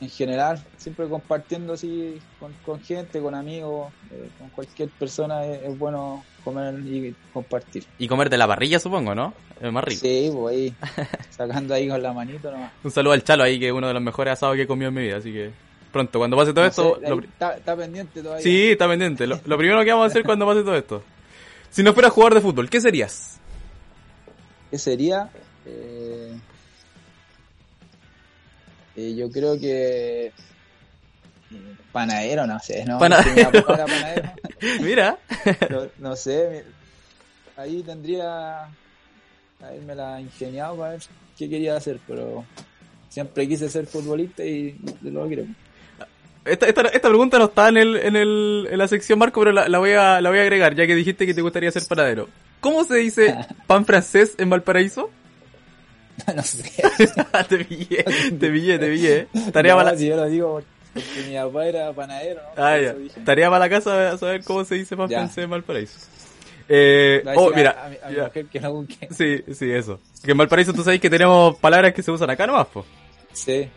en general, siempre compartiendo así con, con gente, con amigos, eh, con cualquier persona es, es, bueno comer y compartir. Y comer de la parrilla, supongo, ¿no? Es más rico. Sí, pues ahí, sacando ahí con la manito nomás. Un saludo al Chalo ahí, que es uno de los mejores asados que he comido en mi vida, así que pronto, cuando pase todo no esto... Lo... está, está, pendiente todavía. Sí, está pendiente. Lo, lo primero que vamos a hacer cuando pase todo esto. Si no fueras jugador de fútbol, ¿qué serías? ¿Qué sería? Eh... Eh, yo creo que panadero, no sé, ¿no? Panadero. panadero. Mira. no, no, sé, ahí tendría haberme la ingeniado para ver qué quería hacer, pero siempre quise ser futbolista y lo quiero. Esta, esta, esta, pregunta no está en, el, en, el, en la sección Marco, pero la, la, voy a, la voy a agregar, ya que dijiste que te gustaría ser panadero. ¿Cómo se dice pan francés en Valparaíso? no sé. te pillé, te pillé, te pillé. Tarea no, para la... si yo lo digo porque mi papá era panadero, ¿no? Ah, ya. Tarea para la casa saber cómo se dice francés en Valparaíso. Eh, oh, mira. A, mi, a mi mujer que no busque. Sí, sí, eso. Que en Valparaíso tú sabes que tenemos palabras que se usan acá nomás, po. Sí.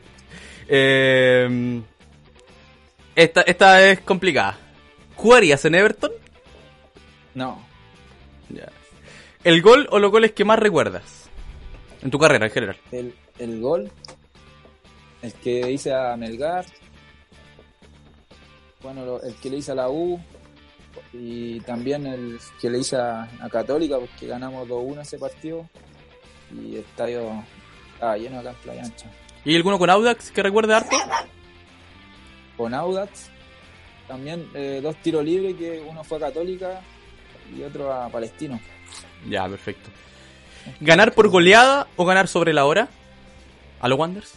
Eh, esta, esta es complicada. ¿Jugarías en Everton? No, Ya. ¿El gol o los goles que más recuerdas? En tu carrera en general. el, el gol, el que hice a Melgar, bueno, lo- el que le hice a la U y también el que le hice a, a Católica porque ganamos 2-1 ese partido y el estadio estaba lleno acá en Playa Ancha. ¿Y alguno con Audax que recuerde harto? Con Audax, también eh, dos tiros libres que uno fue a Católica y otro a Palestino. Ya, perfecto. ¿Ganar por goleada o ganar sobre la hora? ¿A los Wanderers?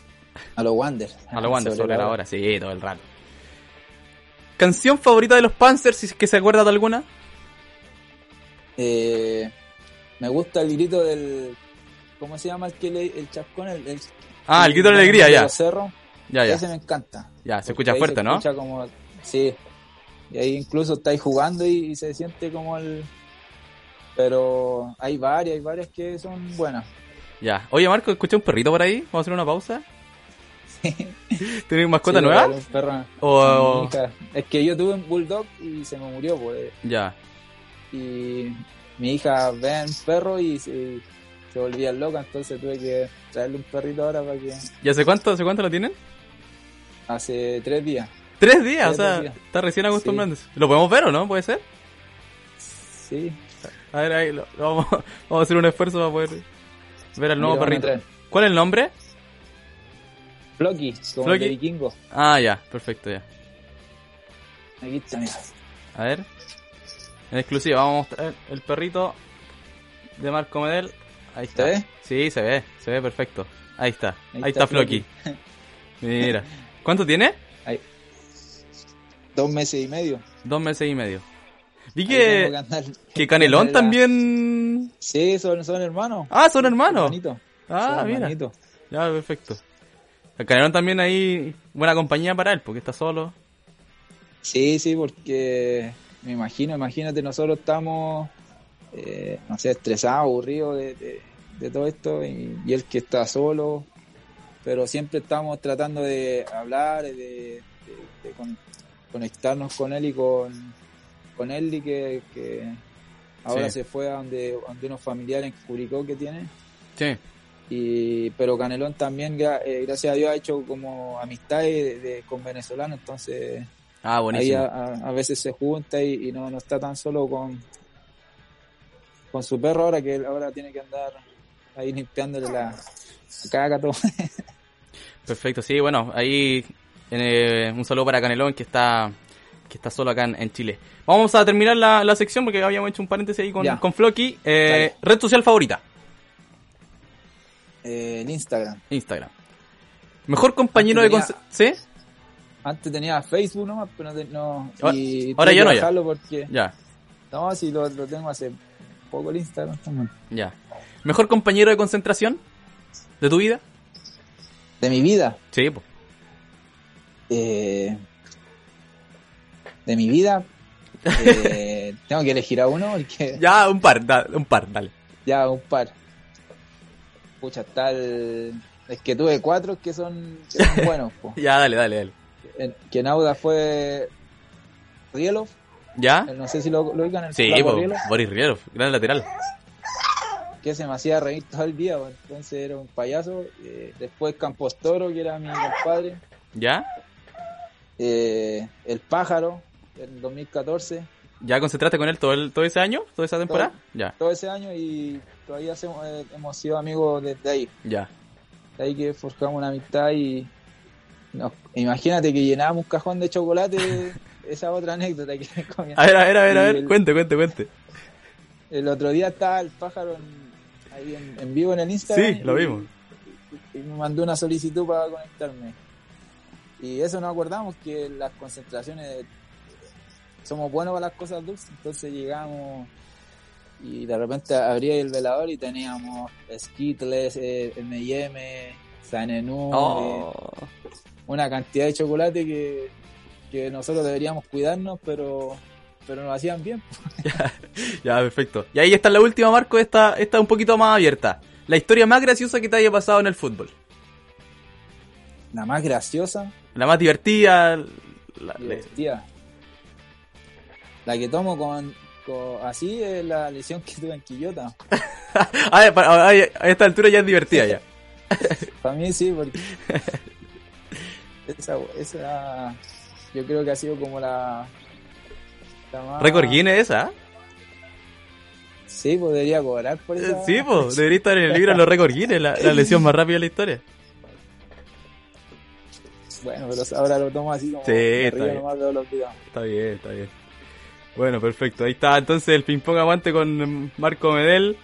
A los Wanderers. A los Wanderers, sobre, la hora, sí, todo el rato. ¿Canción favorita de los Panzers, si es que se acuerda de alguna? Eh, me gusta el grito del. ¿Cómo se llama el que le, el chascón? El, el- Ah, el grito de alegría, ya. los cerros. Ya, ya. Ese me encanta. Ya, se escucha fuerte, se ¿no? escucha como, sí. Y ahí incluso estáis jugando y, y se siente como el. Pero hay varias, hay varias que son buenas. Ya. Oye, Marco, escuché un perrito por ahí. Vamos a hacer una pausa. ¿Tienes mascota Sí, nueva? perro. Es que yo tuve un bulldog y se me murió, pues. Ya. Y mi hija ve un perro y se, se volvía loca, entonces tuve que traerle un perrito ahora para que. ¿Y hace cuánto, hace cuánto lo tienen? Hace tres días. Tres días, o sea, días. está recién acostumbrándose. ¿Lo podemos ver o no? ¿Puede ser? Sí. A ver, ahí, lo, lo vamos, vamos a hacer un esfuerzo para poder ver al nuevo perrito. ¿Cuál es el nombre? Floki, como Floki. el de vikingo. Ah, ya, perfecto, ya. Aquí está, mira. A ver. En exclusiva, vamos a mostrar el perrito de Marco Medel. Ahí está. ¿Se ve? Sí, se ve, se ve perfecto. Ahí está, ahí, Ahí está, está Floki. Mira. ¿Cuánto tiene? Ahí. Dos meses y medio. Dos meses y medio. Vi que, Canelón también... Sí, son, son hermanos. Ah, son hermanos. Ah, Son mira. Ya, perfecto. El Canelón también ahí, buena compañía para él, porque está solo. Sí, sí, porque me imagino, imagínate, nosotros estamos, eh, no sé, estresados, aburridos de, de- de todo esto y, y él que está solo, pero siempre estamos tratando de hablar, de, de- de con- conectarnos con él y con, con él y que, que ahora Sí. se fue a donde, donde unos familiares en Curicó que tiene. Sí. Y, pero Canelón también, eh, gracias a Dios, ha hecho como amistades de- de- con venezolanos, entonces Ah, ahí a, veces se junta y, y no, no está tan solo con con su perro ahora que él ahora tiene que andar ahí limpiándole la, la caga todo. Perfecto, sí, bueno, ahí eh, un saludo para Canelón que está que está solo acá en, en Chile. Vamos a terminar la, la sección porque habíamos hecho un paréntesis ahí con, Ya. con Floki. Eh, red social favorita, Eh, el Instagram. Instagram. Mejor compañero de... Antes conce- ¿Sí? Antes tenía Facebook nomás, pero no, te- no Ahora- y ahora que no, ya. porque Ya, no, si lo, lo tengo hace poco el Instagram también. ya. ¿Mejor compañero de concentración de tu vida? De mi vida, Sí, pues. eh, de mi vida, eh, tengo que elegir a uno porque Ya, un par, da- un par, dale. Ya, un par. Pucha, está el... Es que tuve cuatro que son, que son buenos, po. Ya, dale, dale, dale. En- Que en Auda fue Rielov, ¿Ya? no sé si lo, lo oigan, el Sí, Rielov, Boris Riero, gran lateral. que se me hacía reír todo el día, entonces era un payaso. Eh, después Campos Toro, que era mi compadre. ¿Ya? Eh, el Pájaro, en 2014, ¿Ya concentraste con él todo, el, todo ese año? ¿Toda esa temporada? Ya, todo ese año y todavía eh, hemos sido amigos desde ahí. ya. De ahí que forjamos una amistad y no, imagínate que llenábamos un cajón de chocolate, esa otra anécdota que. A ver, a ver, a ver, a ver. el- Cuente, cuente, cuente. El otro día estaba el pájaro en- ahí en, en vivo en el Instagram. Sí, lo vimos. Y, y me mandó una solicitud para conectarme. Y eso nos acordamos que las concentraciones somos buenos para las cosas dulces, entonces llegamos y de repente abría el velador y teníamos Skittles, eh, M&M, Sanenú, eh, Oh. una cantidad de chocolate que, que nosotros deberíamos cuidarnos, pero pero nos hacían bien. Ya, perfecto. Y ahí está la última, Marco. Esta, esta un poquito más abierta. La historia más graciosa que te haya pasado en el fútbol. La más graciosa, La más divertida. La, divertida. La que tomo con, así es la lesión que tuve en Quillota. a, esta altura ya es divertida ya. Para mí sí, porque esa, esa yo creo que ha sido como la, la más... Récord Guinness esa. Sí, podría cobrar por eso. Sí, pues, debería estar en el libro de los récord Guinness, la, lesión más rápida de la historia. Bueno, pero ahora lo tomo así como sí, está bien. Está bien, está bien. Bueno, perfecto. Ahí está entonces el ping pong aguante con Marco Medel,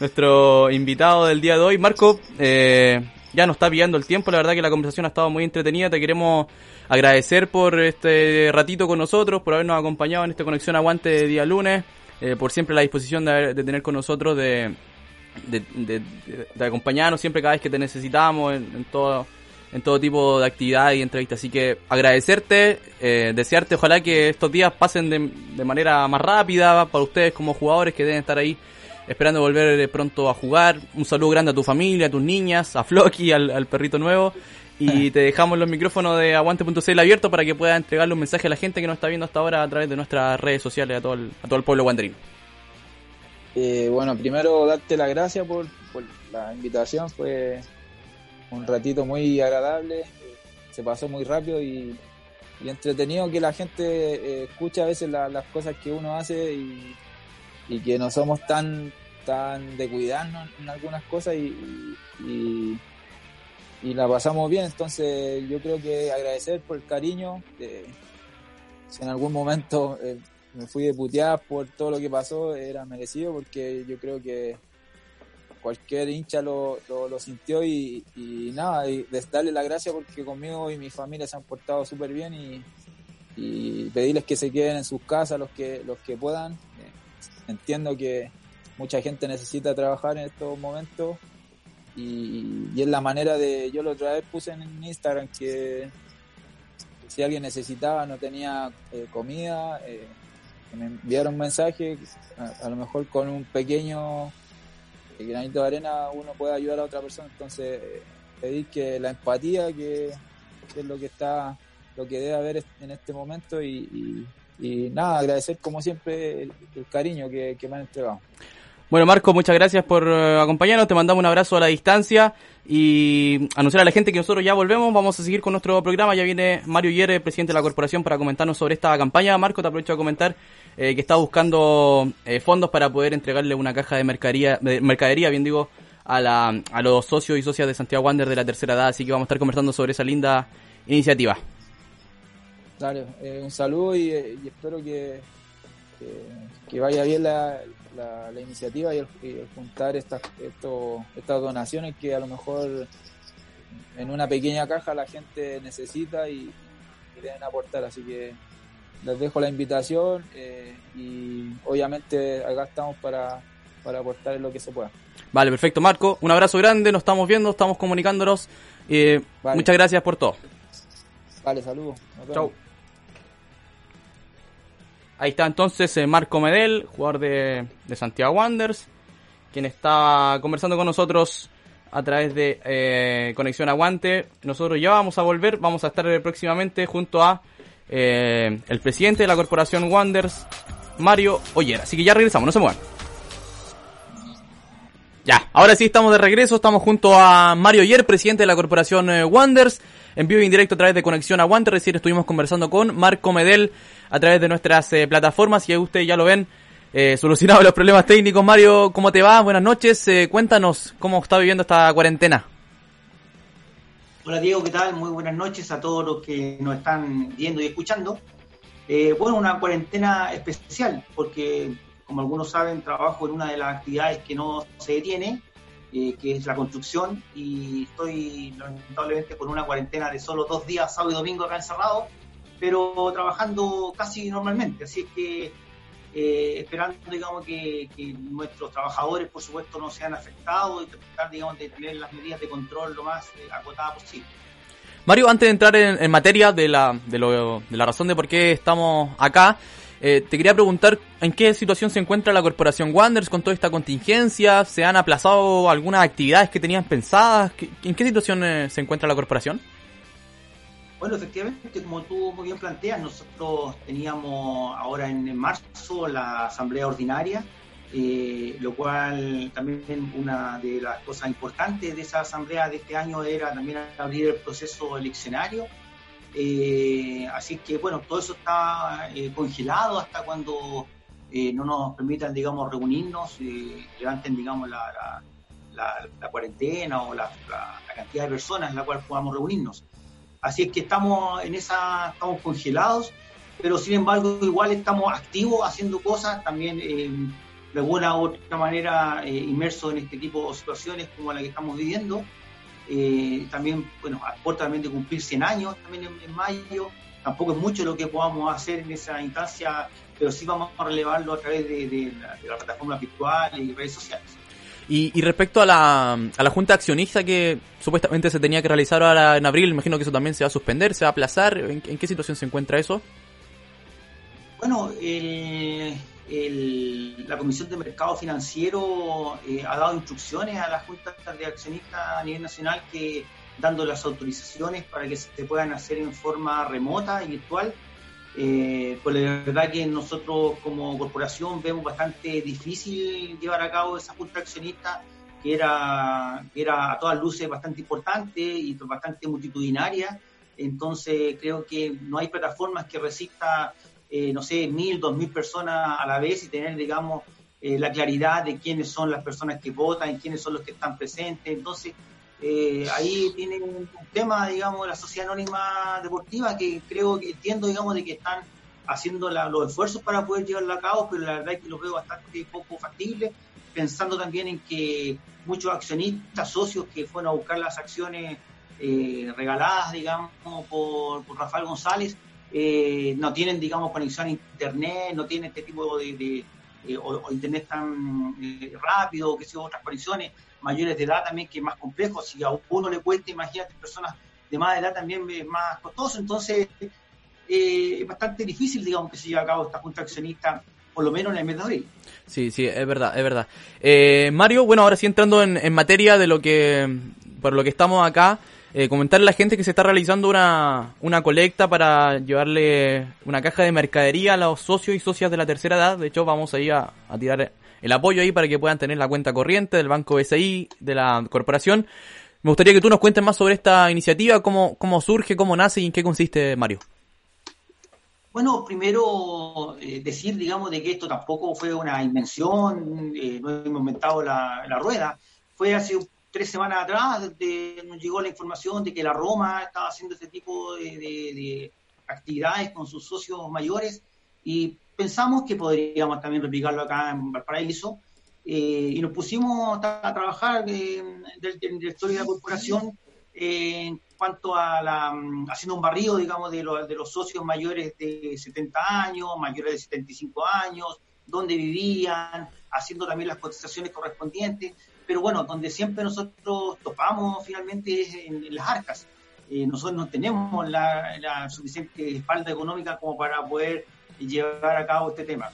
nuestro invitado del día de hoy. Marco, eh, ya nos está pillando el tiempo, la verdad que la conversación ha estado muy entretenida. Te queremos agradecer por este ratito con nosotros, por habernos acompañado en esta conexión aguante de día lunes, eh, por siempre la disposición de, tener con nosotros, de, de, acompañarnos siempre cada vez que te necesitamos en todo en todo tipo de actividad y entrevistas. Así que agradecerte, eh, desearte ojalá que estos días pasen de, de, manera más rápida para ustedes como jugadores que deben estar ahí esperando volver pronto a jugar. Un saludo grande a tu familia, a tus niñas, a Floki, al, al perrito nuevo. Y te dejamos los micrófonos de aguante.cl abiertos para que puedas entregarle un mensaje a la gente que nos está viendo hasta ahora a través de nuestras redes sociales, a todo el, a todo el pueblo guanderino. Eh, bueno, primero darte las gracias por, por la invitación. Fue un ratito muy agradable, se pasó muy rápido y, entretenido que la gente eh, escucha a veces las cosas que uno hace y, que no somos tan tan de cuidarnos en algunas cosas y, y, la pasamos bien. Entonces yo creo que agradecer por el cariño. si en algún momento eh, me fui de por todo lo que pasó, era merecido porque yo creo que cualquier hincha lo, lo, sintió y, nada, y darle la gracia porque conmigo y mi familia se han portado súper bien y, pedirles que se queden en sus casas los que, los que puedan. Eh, entiendo que mucha gente necesita trabajar en estos momentos y, es la manera de, yo la otra vez puse en Instagram que si alguien necesitaba, no tenía eh, comida, eh, me enviaron un mensaje, a, lo mejor con un pequeño el granito de arena uno puede ayudar a otra persona, entonces pedir que la empatía que, es lo que está, lo que debe haber en este momento y, nada, agradecer como siempre el, cariño que, me han entregado. Bueno, Marco, muchas gracias por eh, acompañarnos. Te mandamos un abrazo a la distancia y anunciar a la gente que nosotros ya volvemos. Vamos a seguir con nuestro programa. Ya viene Mario Yere, presidente de la corporación, para comentarnos sobre esta campaña. Marco, te aprovecho a comentar eh, que está buscando eh, fondos para poder entregarle una caja de mercadería, de mercadería bien digo, a, la, a los socios y socias de Santiago Wander de la tercera edad. Así que vamos a estar conversando sobre esa linda iniciativa. Dale, eh, un saludo y, espero que, que, vaya bien la, la, iniciativa y el, juntar estas, estas donaciones que a lo mejor en una pequeña caja la gente necesita y, y deben aportar. Así que les dejo la invitación eh, y obviamente acá estamos para, para aportar en lo que se pueda. Vale, perfecto, Marco. Un abrazo grande, nos estamos viendo, estamos comunicándonos. Eh, Muchas gracias por todo. Vale, saludos. Chau. Ahí está entonces eh, Marco Medel, jugador de, de, Santiago Wanderers, quien está conversando con nosotros a través de eh, Conexión Aguante. Nosotros ya vamos a volver, vamos a estar próximamente junto a eh, el presidente de la corporación Wonders, Mario Ollera. Así que ya regresamos, no se muevan. Ya, ahora sí estamos de regreso, estamos junto a Mario Oyer, presidente de la corporación eh, Wonders, en vivo y en directo a través de Conexión Aguante. Recién estuvimos conversando con Marco Medel a través de nuestras eh, plataformas y ustedes ya lo ven, eh, solucionados los problemas técnicos. Mario, ¿cómo te va? Buenas noches, cuéntanos cómo está viviendo esta cuarentena. Hola Diego, ¿qué tal? Muy buenas noches a todos los que nos están viendo y escuchando. Eh, bueno, una cuarentena especial, porque como algunos saben, trabajo en una de las actividades que no se detiene, eh, que es la construcción, y estoy lamentablemente con una cuarentena de solo dos días, sábado y domingo acá encerrado, pero trabajando casi normalmente. Así es que eh, esperando digamos que, nuestros trabajadores por supuesto no sean afectados y tratar digamos de tener las medidas de control lo más eh, acotadas posible. Mario, antes de entrar en, materia de la, de, la razón de por qué estamos acá, eh, te quería preguntar en qué situación se encuentra la corporación Wanders con toda esta contingencia, se han aplazado algunas actividades que tenían pensadas, ¿en qué situación se encuentra la corporación? Bueno, efectivamente, como tú muy bien planteas, nosotros teníamos ahora en marzo la asamblea ordinaria, eh, lo cual también una de las cosas importantes de esa asamblea de este año era también abrir el proceso eleccionario. Eh, así que bueno, todo eso está eh, congelado hasta cuando no nos permitan, digamos, reunirnos, levanten, digamos, la, la, cuarentena o la, cantidad de personas en la cual podamos reunirnos. Así es que estamos en esa, estamos congelados, pero sin embargo igual estamos activos haciendo cosas, también eh, de alguna u otra manera eh, inmersos en este tipo de situaciones como la que estamos viviendo. Eh, también, bueno, a puerta también de cumplir 100 años también en, mayo. Tampoco es mucho lo que podamos hacer en esa instancia, pero sí vamos a relevarlo a través de, la, de la plataforma virtual y redes sociales. Y, respecto a la, a la junta accionista que supuestamente se tenía que realizar ahora en abril, imagino que eso también se va a suspender, se va a aplazar. ¿En, qué situación se encuentra eso? Bueno, la Comisión de Mercado Financiero eh, ha dado instrucciones a las juntas de accionistas a nivel nacional que dando las autorizaciones para que se puedan hacer en forma remota y virtual eh, pues la verdad que nosotros como corporación vemos bastante difícil llevar a cabo esa junta accionista que era, era a todas luces bastante importante y bastante multitudinaria. Entonces creo que no hay plataformas que resista, eh, no sé, mil, dos mil personas a la vez y tener, digamos, eh, la claridad de quiénes son las personas que votan, quiénes son los que están presentes. Entonces, eh, ahí tiene un, tema, digamos, la sociedad anónima deportiva que creo que entiendo, digamos, de que están haciendo los esfuerzos para poder llevarlo a cabo, pero la verdad es que lo veo bastante poco factible, pensando también en que muchos accionistas, socios que fueron a buscar las acciones eh, regaladas, digamos, por, Rafael González, eh, no tienen, digamos, conexión a Internet, no tienen este tipo de, o, Internet tan rápido, que sea otras conexiones mayores de edad también, que es más complejo. Si a uno le cuesta, imagínate, personas de más edad también es más costoso. Entonces, eh, es bastante difícil, digamos, que se lleve a cabo esta junta accionista, por lo menos en el mes de abril. Sí, sí, es verdad, es verdad. Eh, Mario, bueno, ahora sí entrando en, materia de lo que, por lo que estamos acá, eh, comentarle a la gente que se está realizando una, una colecta para llevarle una caja de mercadería a los socios y socias de la tercera edad. De hecho, vamos ahí a, a tirar el apoyo ahí para que puedan tener la cuenta corriente del Banco BCI, de la corporación. Me gustaría que tú nos cuentes más sobre esta iniciativa, cómo, cómo surge, cómo nace y en qué consiste, Mario. Bueno, primero eh, decir, digamos, de que esto tampoco fue una invención, eh, no hemos inventado la, rueda. Fue hace tres semanas atrás, nos llegó la información de que la Roma estaba haciendo este tipo de, de actividades con sus socios mayores. Y pensamos que podríamos también replicarlo acá en Valparaíso. Eh, y nos pusimos a, trabajar en el directorio de la corporación eh, en cuanto a la, mm, haciendo un barrido, digamos, de, de los socios mayores de 70 años, mayores de 75 años, dónde vivían, haciendo también las cotizaciones correspondientes, pero bueno, donde siempre nosotros topamos finalmente es en, las arcas. Eh, nosotros no tenemos la, la, suficiente espalda económica como para poder llevar a cabo este tema.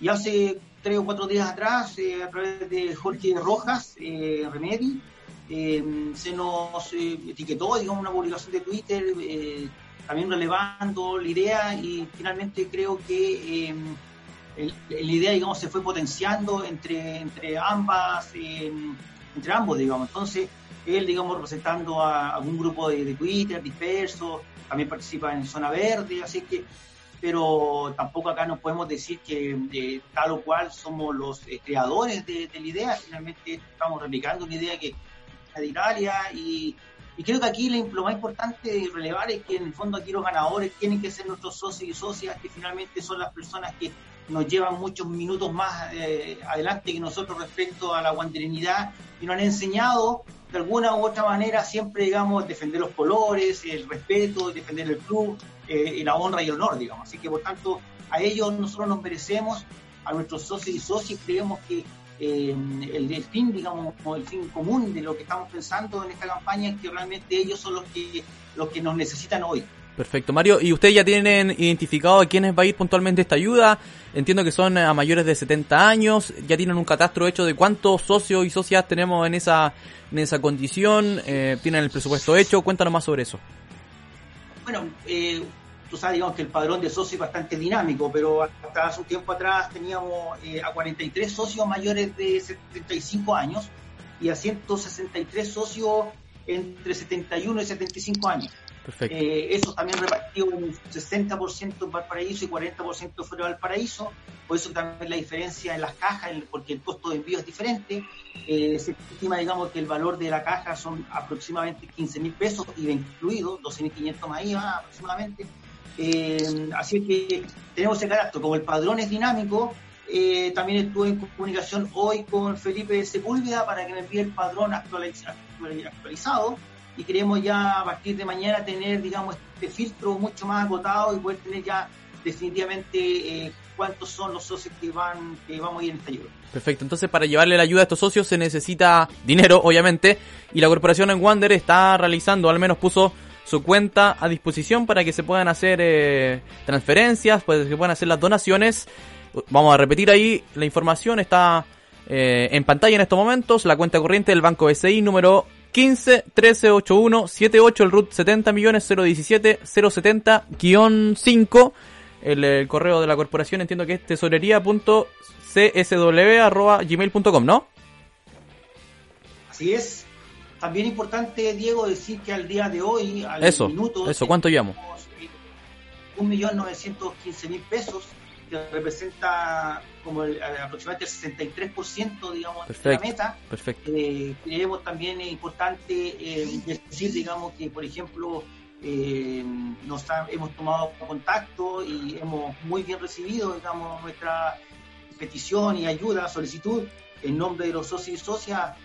Y hace tres o cuatro días atrás, eh, a través de Jorge Rojas eh, Remedi, eh, se nos eh, etiquetó, digamos, una publicación de Twitter, también relevando la idea y finalmente creo que la idea, digamos, se fue potenciando entre, entre ambas, entre ambos, digamos. Entonces, él, digamos, representando a algún grupo de, de Twitter disperso, también participa en Zona Verde, así que pero tampoco acá no podemos decir que eh, tal o cual somos los eh, creadores de, la idea, finalmente estamos replicando una idea que es de Italia y, creo que aquí lo más importante y relevar es que en el fondo aquí los ganadores tienen que ser nuestros socios y socias, que finalmente son las personas que nos llevan muchos minutos más eh, adelante que nosotros respecto a la guanterenidad y nos han enseñado de alguna u otra manera siempre, digamos, defender los colores, el respeto, defender el club, eh, y la honra y el honor, digamos. Así que, por tanto, a ellos nosotros nos merecemos, a nuestros socios y socios, creemos que eh, el, fin, digamos, el fin común de lo que estamos pensando en esta campaña es que realmente ellos son los que, los que nos necesitan hoy. Perfecto, Mario. ¿Y ustedes ya tienen identificado a quiénes va a ir puntualmente esta ayuda? Entiendo que son a mayores de 70 años. ¿Ya tienen un catastro hecho de cuántos socios y socias tenemos en esa, en esa condición? Eh, ¿Tienen el presupuesto hecho? Cuéntanos más sobre eso. bueno, eh, tú sabes, digamos que el padrón de socios es bastante dinámico, pero hasta hace un tiempo atrás teníamos eh, a 43 socios mayores de 75 años y a 163 socios entre 71 y 75 años. Perfecto. Eh, eso también repartido un 60% en Valparaíso y 40% fuera de Valparaíso. Por eso también la diferencia en las cajas, porque el costo de envío es diferente. Eh, se estima, digamos, que el valor de la caja son aproximadamente 15 mil pesos, IVA incluido, 12.500 más IVA aproximadamente. Eh, así que tenemos ese carácter. Como el padrón es dinámico, eh, también estuve en comunicación hoy con Felipe Sepúlveda para que me envíe el padrón actualizado y queremos ya a partir de mañana tener, digamos, este filtro mucho más agotado y poder tener ya definitivamente eh, cuántos son los socios que van que vamos a ir en esta ayuda. Perfecto, entonces para llevarle la ayuda a estos socios se necesita dinero, obviamente, y la corporación en Wander está realizando, al menos puso su cuenta a disposición para que se puedan hacer eh, transferencias, pues se puedan hacer las donaciones. Vamos a repetir ahí, la información está eh, en pantalla en estos momentos, la cuenta corriente del Banco BCI número 15 13 81 78 el RUT 70 millones 017 070 guion 5 el, el, correo de la corporación entiendo que es tesorería.csw arroba gmail.com ¿no? Así es también importante Diego decir que al día de hoy al eso, minuto eso ¿cuánto llamo? un millón novecientos quince mil pesos que representa como el, aproximadamente el 63% digamos perfecto, de la meta. Perfecto. Eh, creemos también importante eh, decir, digamos, que por ejemplo eh, nos ha, hemos tomado contacto y hemos muy bien recibido, digamos, nuestra petición y ayuda, solicitud en nombre de los socios y socias.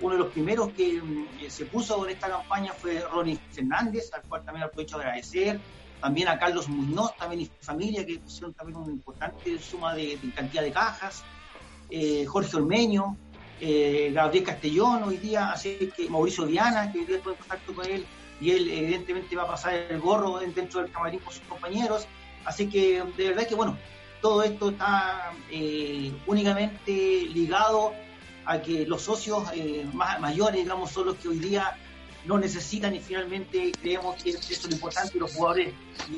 uno de los primeros que se puso en esta campaña fue Ronnie Fernández, al cual también aprovecho de agradecer también a Carlos Muñoz, también y familia, que pusieron también una importante suma de, de cantidad de cajas, eh, Jorge Ormeño, eh, Gabriel Castellón hoy día, así que Mauricio Diana, que hoy día estoy en contacto con él, y él evidentemente va a pasar el gorro dentro del camarín con sus compañeros, así que de verdad que bueno, todo esto está eh, únicamente ligado a que los socios eh, más, mayores, digamos, son los que hoy día no necesitan y finalmente creemos que eso es lo importante y los jugadores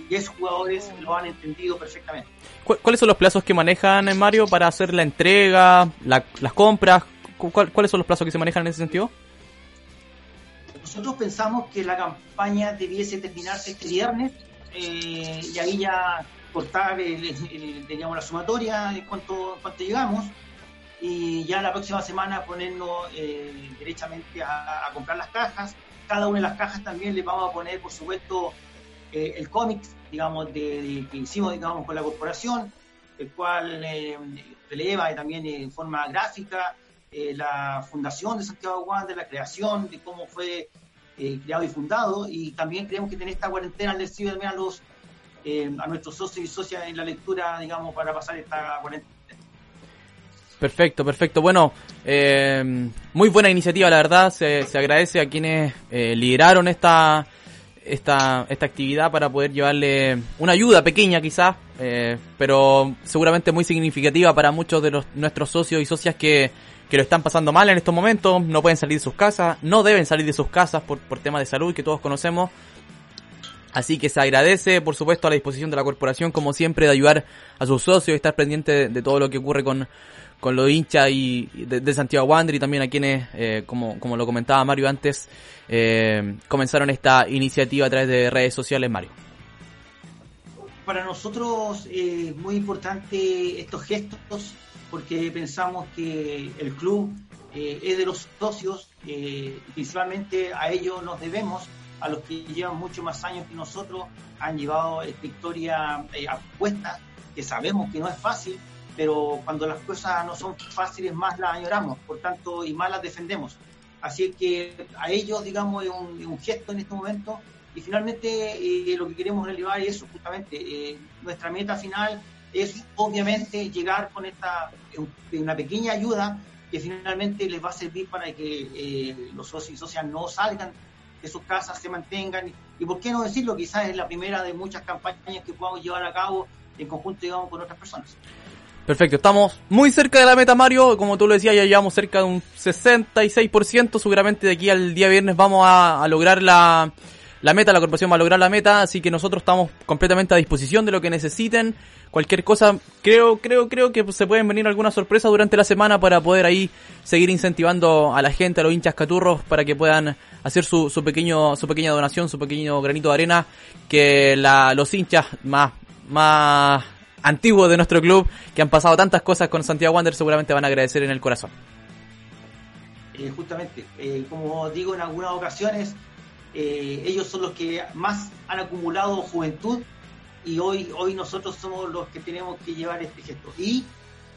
y esos jugadores lo han entendido perfectamente. ¿Cuáles son los plazos que manejan, Mario, para hacer la entrega, la, las compras? ¿Cuáles son los plazos que se manejan en ese sentido? Nosotros pensamos que la campaña debiese terminarse este viernes eh, y ahí ya cortar el, el, digamos, la sumatoria de cuánto, cuánto llegamos y ya la próxima semana ponernos eh, derechamente a, a comprar las cajas cada una de las cajas también le vamos a poner, por supuesto, eh, el cómic, digamos, de, que hicimos, digamos, con la corporación, el cual eh, releva también en forma gráfica eh, la fundación de Santiago Wander, la creación, de cómo fue eh, creado y fundado, y también creemos que tener esta cuarentena les sirve también a los a nuestros socios y socias en la lectura, digamos, para pasar esta cuarentena. Perfecto, perfecto. Bueno, eh, muy buena iniciativa, la verdad. Se, se agradece a quienes eh, lideraron esta, esta, esta actividad para poder llevarle una ayuda pequeña quizás, eh, pero seguramente muy significativa para muchos de los, nuestros socios y socias que, que lo están pasando mal en estos momentos, no pueden salir de sus casas, no deben salir de sus casas por, por temas de salud que todos conocemos. Así que se agradece, por supuesto, a la disposición de la corporación, como siempre, de ayudar a sus socios y estar pendiente de, de todo lo que ocurre con, con los hinchas y de, Santiago Wander y también a quienes, eh, como, como lo comentaba Mario antes, eh, comenzaron esta iniciativa a través de redes sociales, Mario. Para nosotros es eh, muy importante estos gestos porque pensamos que el club eh, es de los socios, principalmente a ellos nos debemos, a los que llevan mucho más años que nosotros, han llevado esta historia a cuesta, que sabemos que no es fácil, pero cuando las cosas no son fáciles más las añoramos, por tanto, y más las defendemos. Así que a ellos, digamos, es un, un gesto en este momento y finalmente eh, lo que queremos relevar es justamente eh, nuestra meta final es obviamente llegar con esta una pequeña ayuda que finalmente les va a servir para que eh, los socios y socias no salgan de sus casas, se mantengan y por qué no decirlo, quizás es la primera de muchas campañas que podamos llevar a cabo en conjunto, digamos, con otras personas. Perfecto, estamos muy cerca de la meta Mario, como tú lo decías, ya llevamos cerca de un 66%, seguramente de aquí al día viernes vamos a, a lograr la, la meta, la corporación va a lograr la meta, así que nosotros estamos completamente a disposición de lo que necesiten. Cualquier cosa, creo, creo, creo que se pueden venir alguna sorpresa durante la semana para poder ahí seguir incentivando a la gente, a los hinchas caturros, para que puedan hacer su, su pequeño, su pequeña donación, su pequeño granito de arena, que la, los hinchas más, más antiguos de nuestro club, que han pasado tantas cosas con Santiago Wander, seguramente van a agradecer en el corazón. Eh, justamente, eh, como digo en algunas ocasiones, eh, ellos son los que más han acumulado juventud y hoy, hoy nosotros somos los que tenemos que llevar este gesto. Y,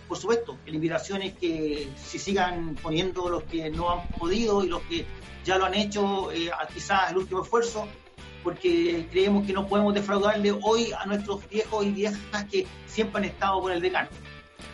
por supuesto, la invitación es que se sigan poniendo los que no han podido y los que ya lo han hecho, quizás el último esfuerzo, porque creemos que no podemos defraudarle hoy a nuestros viejos y viejas que siempre han estado con el decano.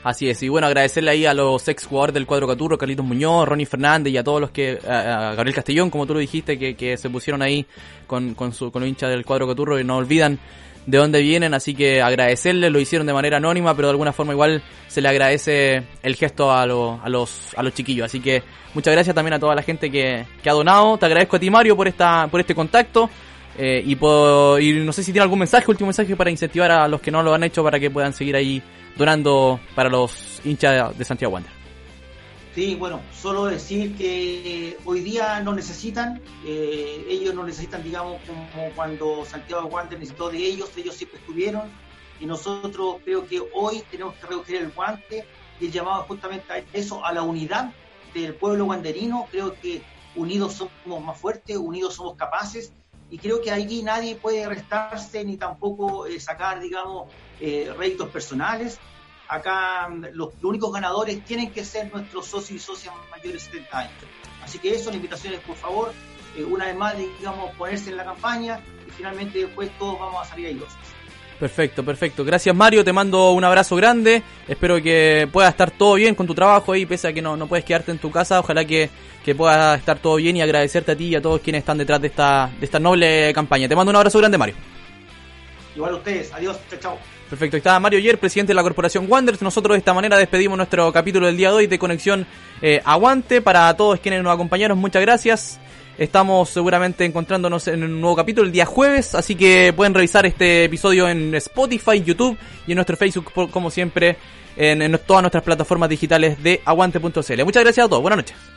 Así es, y bueno, agradecerle ahí a los ex jugadores del cuadro Caturro, Carlitos Muñoz, Ronnie Fernández y a todos los que, a, Gabriel Castellón, como tú lo dijiste, que, que se pusieron ahí con, con, su, con los hinchas del cuadro Caturro y no olvidan de dónde vienen, así que agradecerles, lo hicieron de manera anónima, pero de alguna forma igual se le agradece el gesto a, a, los, a los chiquillos, así que muchas gracias también a toda la gente que, que ha donado, te agradezco a ti Mario por, esta, por este contacto, eh, y, y no sé si tiene algún mensaje, último mensaje para incentivar a los que no lo han hecho para que puedan seguir ahí donando para los hinchas de Santiago Wander. Sí, bueno, solo decir que hoy día no necesitan, eh, ellos no necesitan, digamos, como cuando Santiago Wander necesitó de ellos, ellos siempre estuvieron, y nosotros creo que hoy tenemos que recoger el guante y el llamado justamente a eso, a la unidad del pueblo wanderino, creo que unidos somos más fuertes, unidos somos capaces, y creo que ahí nadie puede restarse ni tampoco eh, sacar, digamos, eh, réditos personales. Acá mm, los, únicos ganadores tienen que ser nuestros socios y socias mayores de 70 años. Así que eso, las invitaciones, por favor, eh, una vez más, digamos, ponerse en la campaña y finalmente después todos vamos a salir airosos. Perfecto, perfecto. Gracias Mario, te mando un abrazo grande. Espero que pueda estar todo bien con tu trabajo ahí, pese a que no, no puedes quedarte en tu casa. Ojalá que, que pueda estar todo bien y agradecerte a ti y a todos quienes están detrás de esta, de esta noble campaña. Te mando un abrazo grande, Mario. Igual a ustedes. Adiós. Chao, chao. Perfecto, estaba Mario Yer, presidente de la corporación Wanderers. Nosotros de esta manera despedimos nuestro capítulo del día de hoy de Conexión eh, Aguante. Para todos quienes nos acompañaron, muchas gracias. Estamos seguramente encontrándonos en un nuevo capítulo el día jueves, así que pueden revisar este episodio en Spotify, YouTube y en nuestro Facebook, como siempre, en, en todas nuestras plataformas digitales de aguante.cl. Muchas gracias a todos, buenas noches.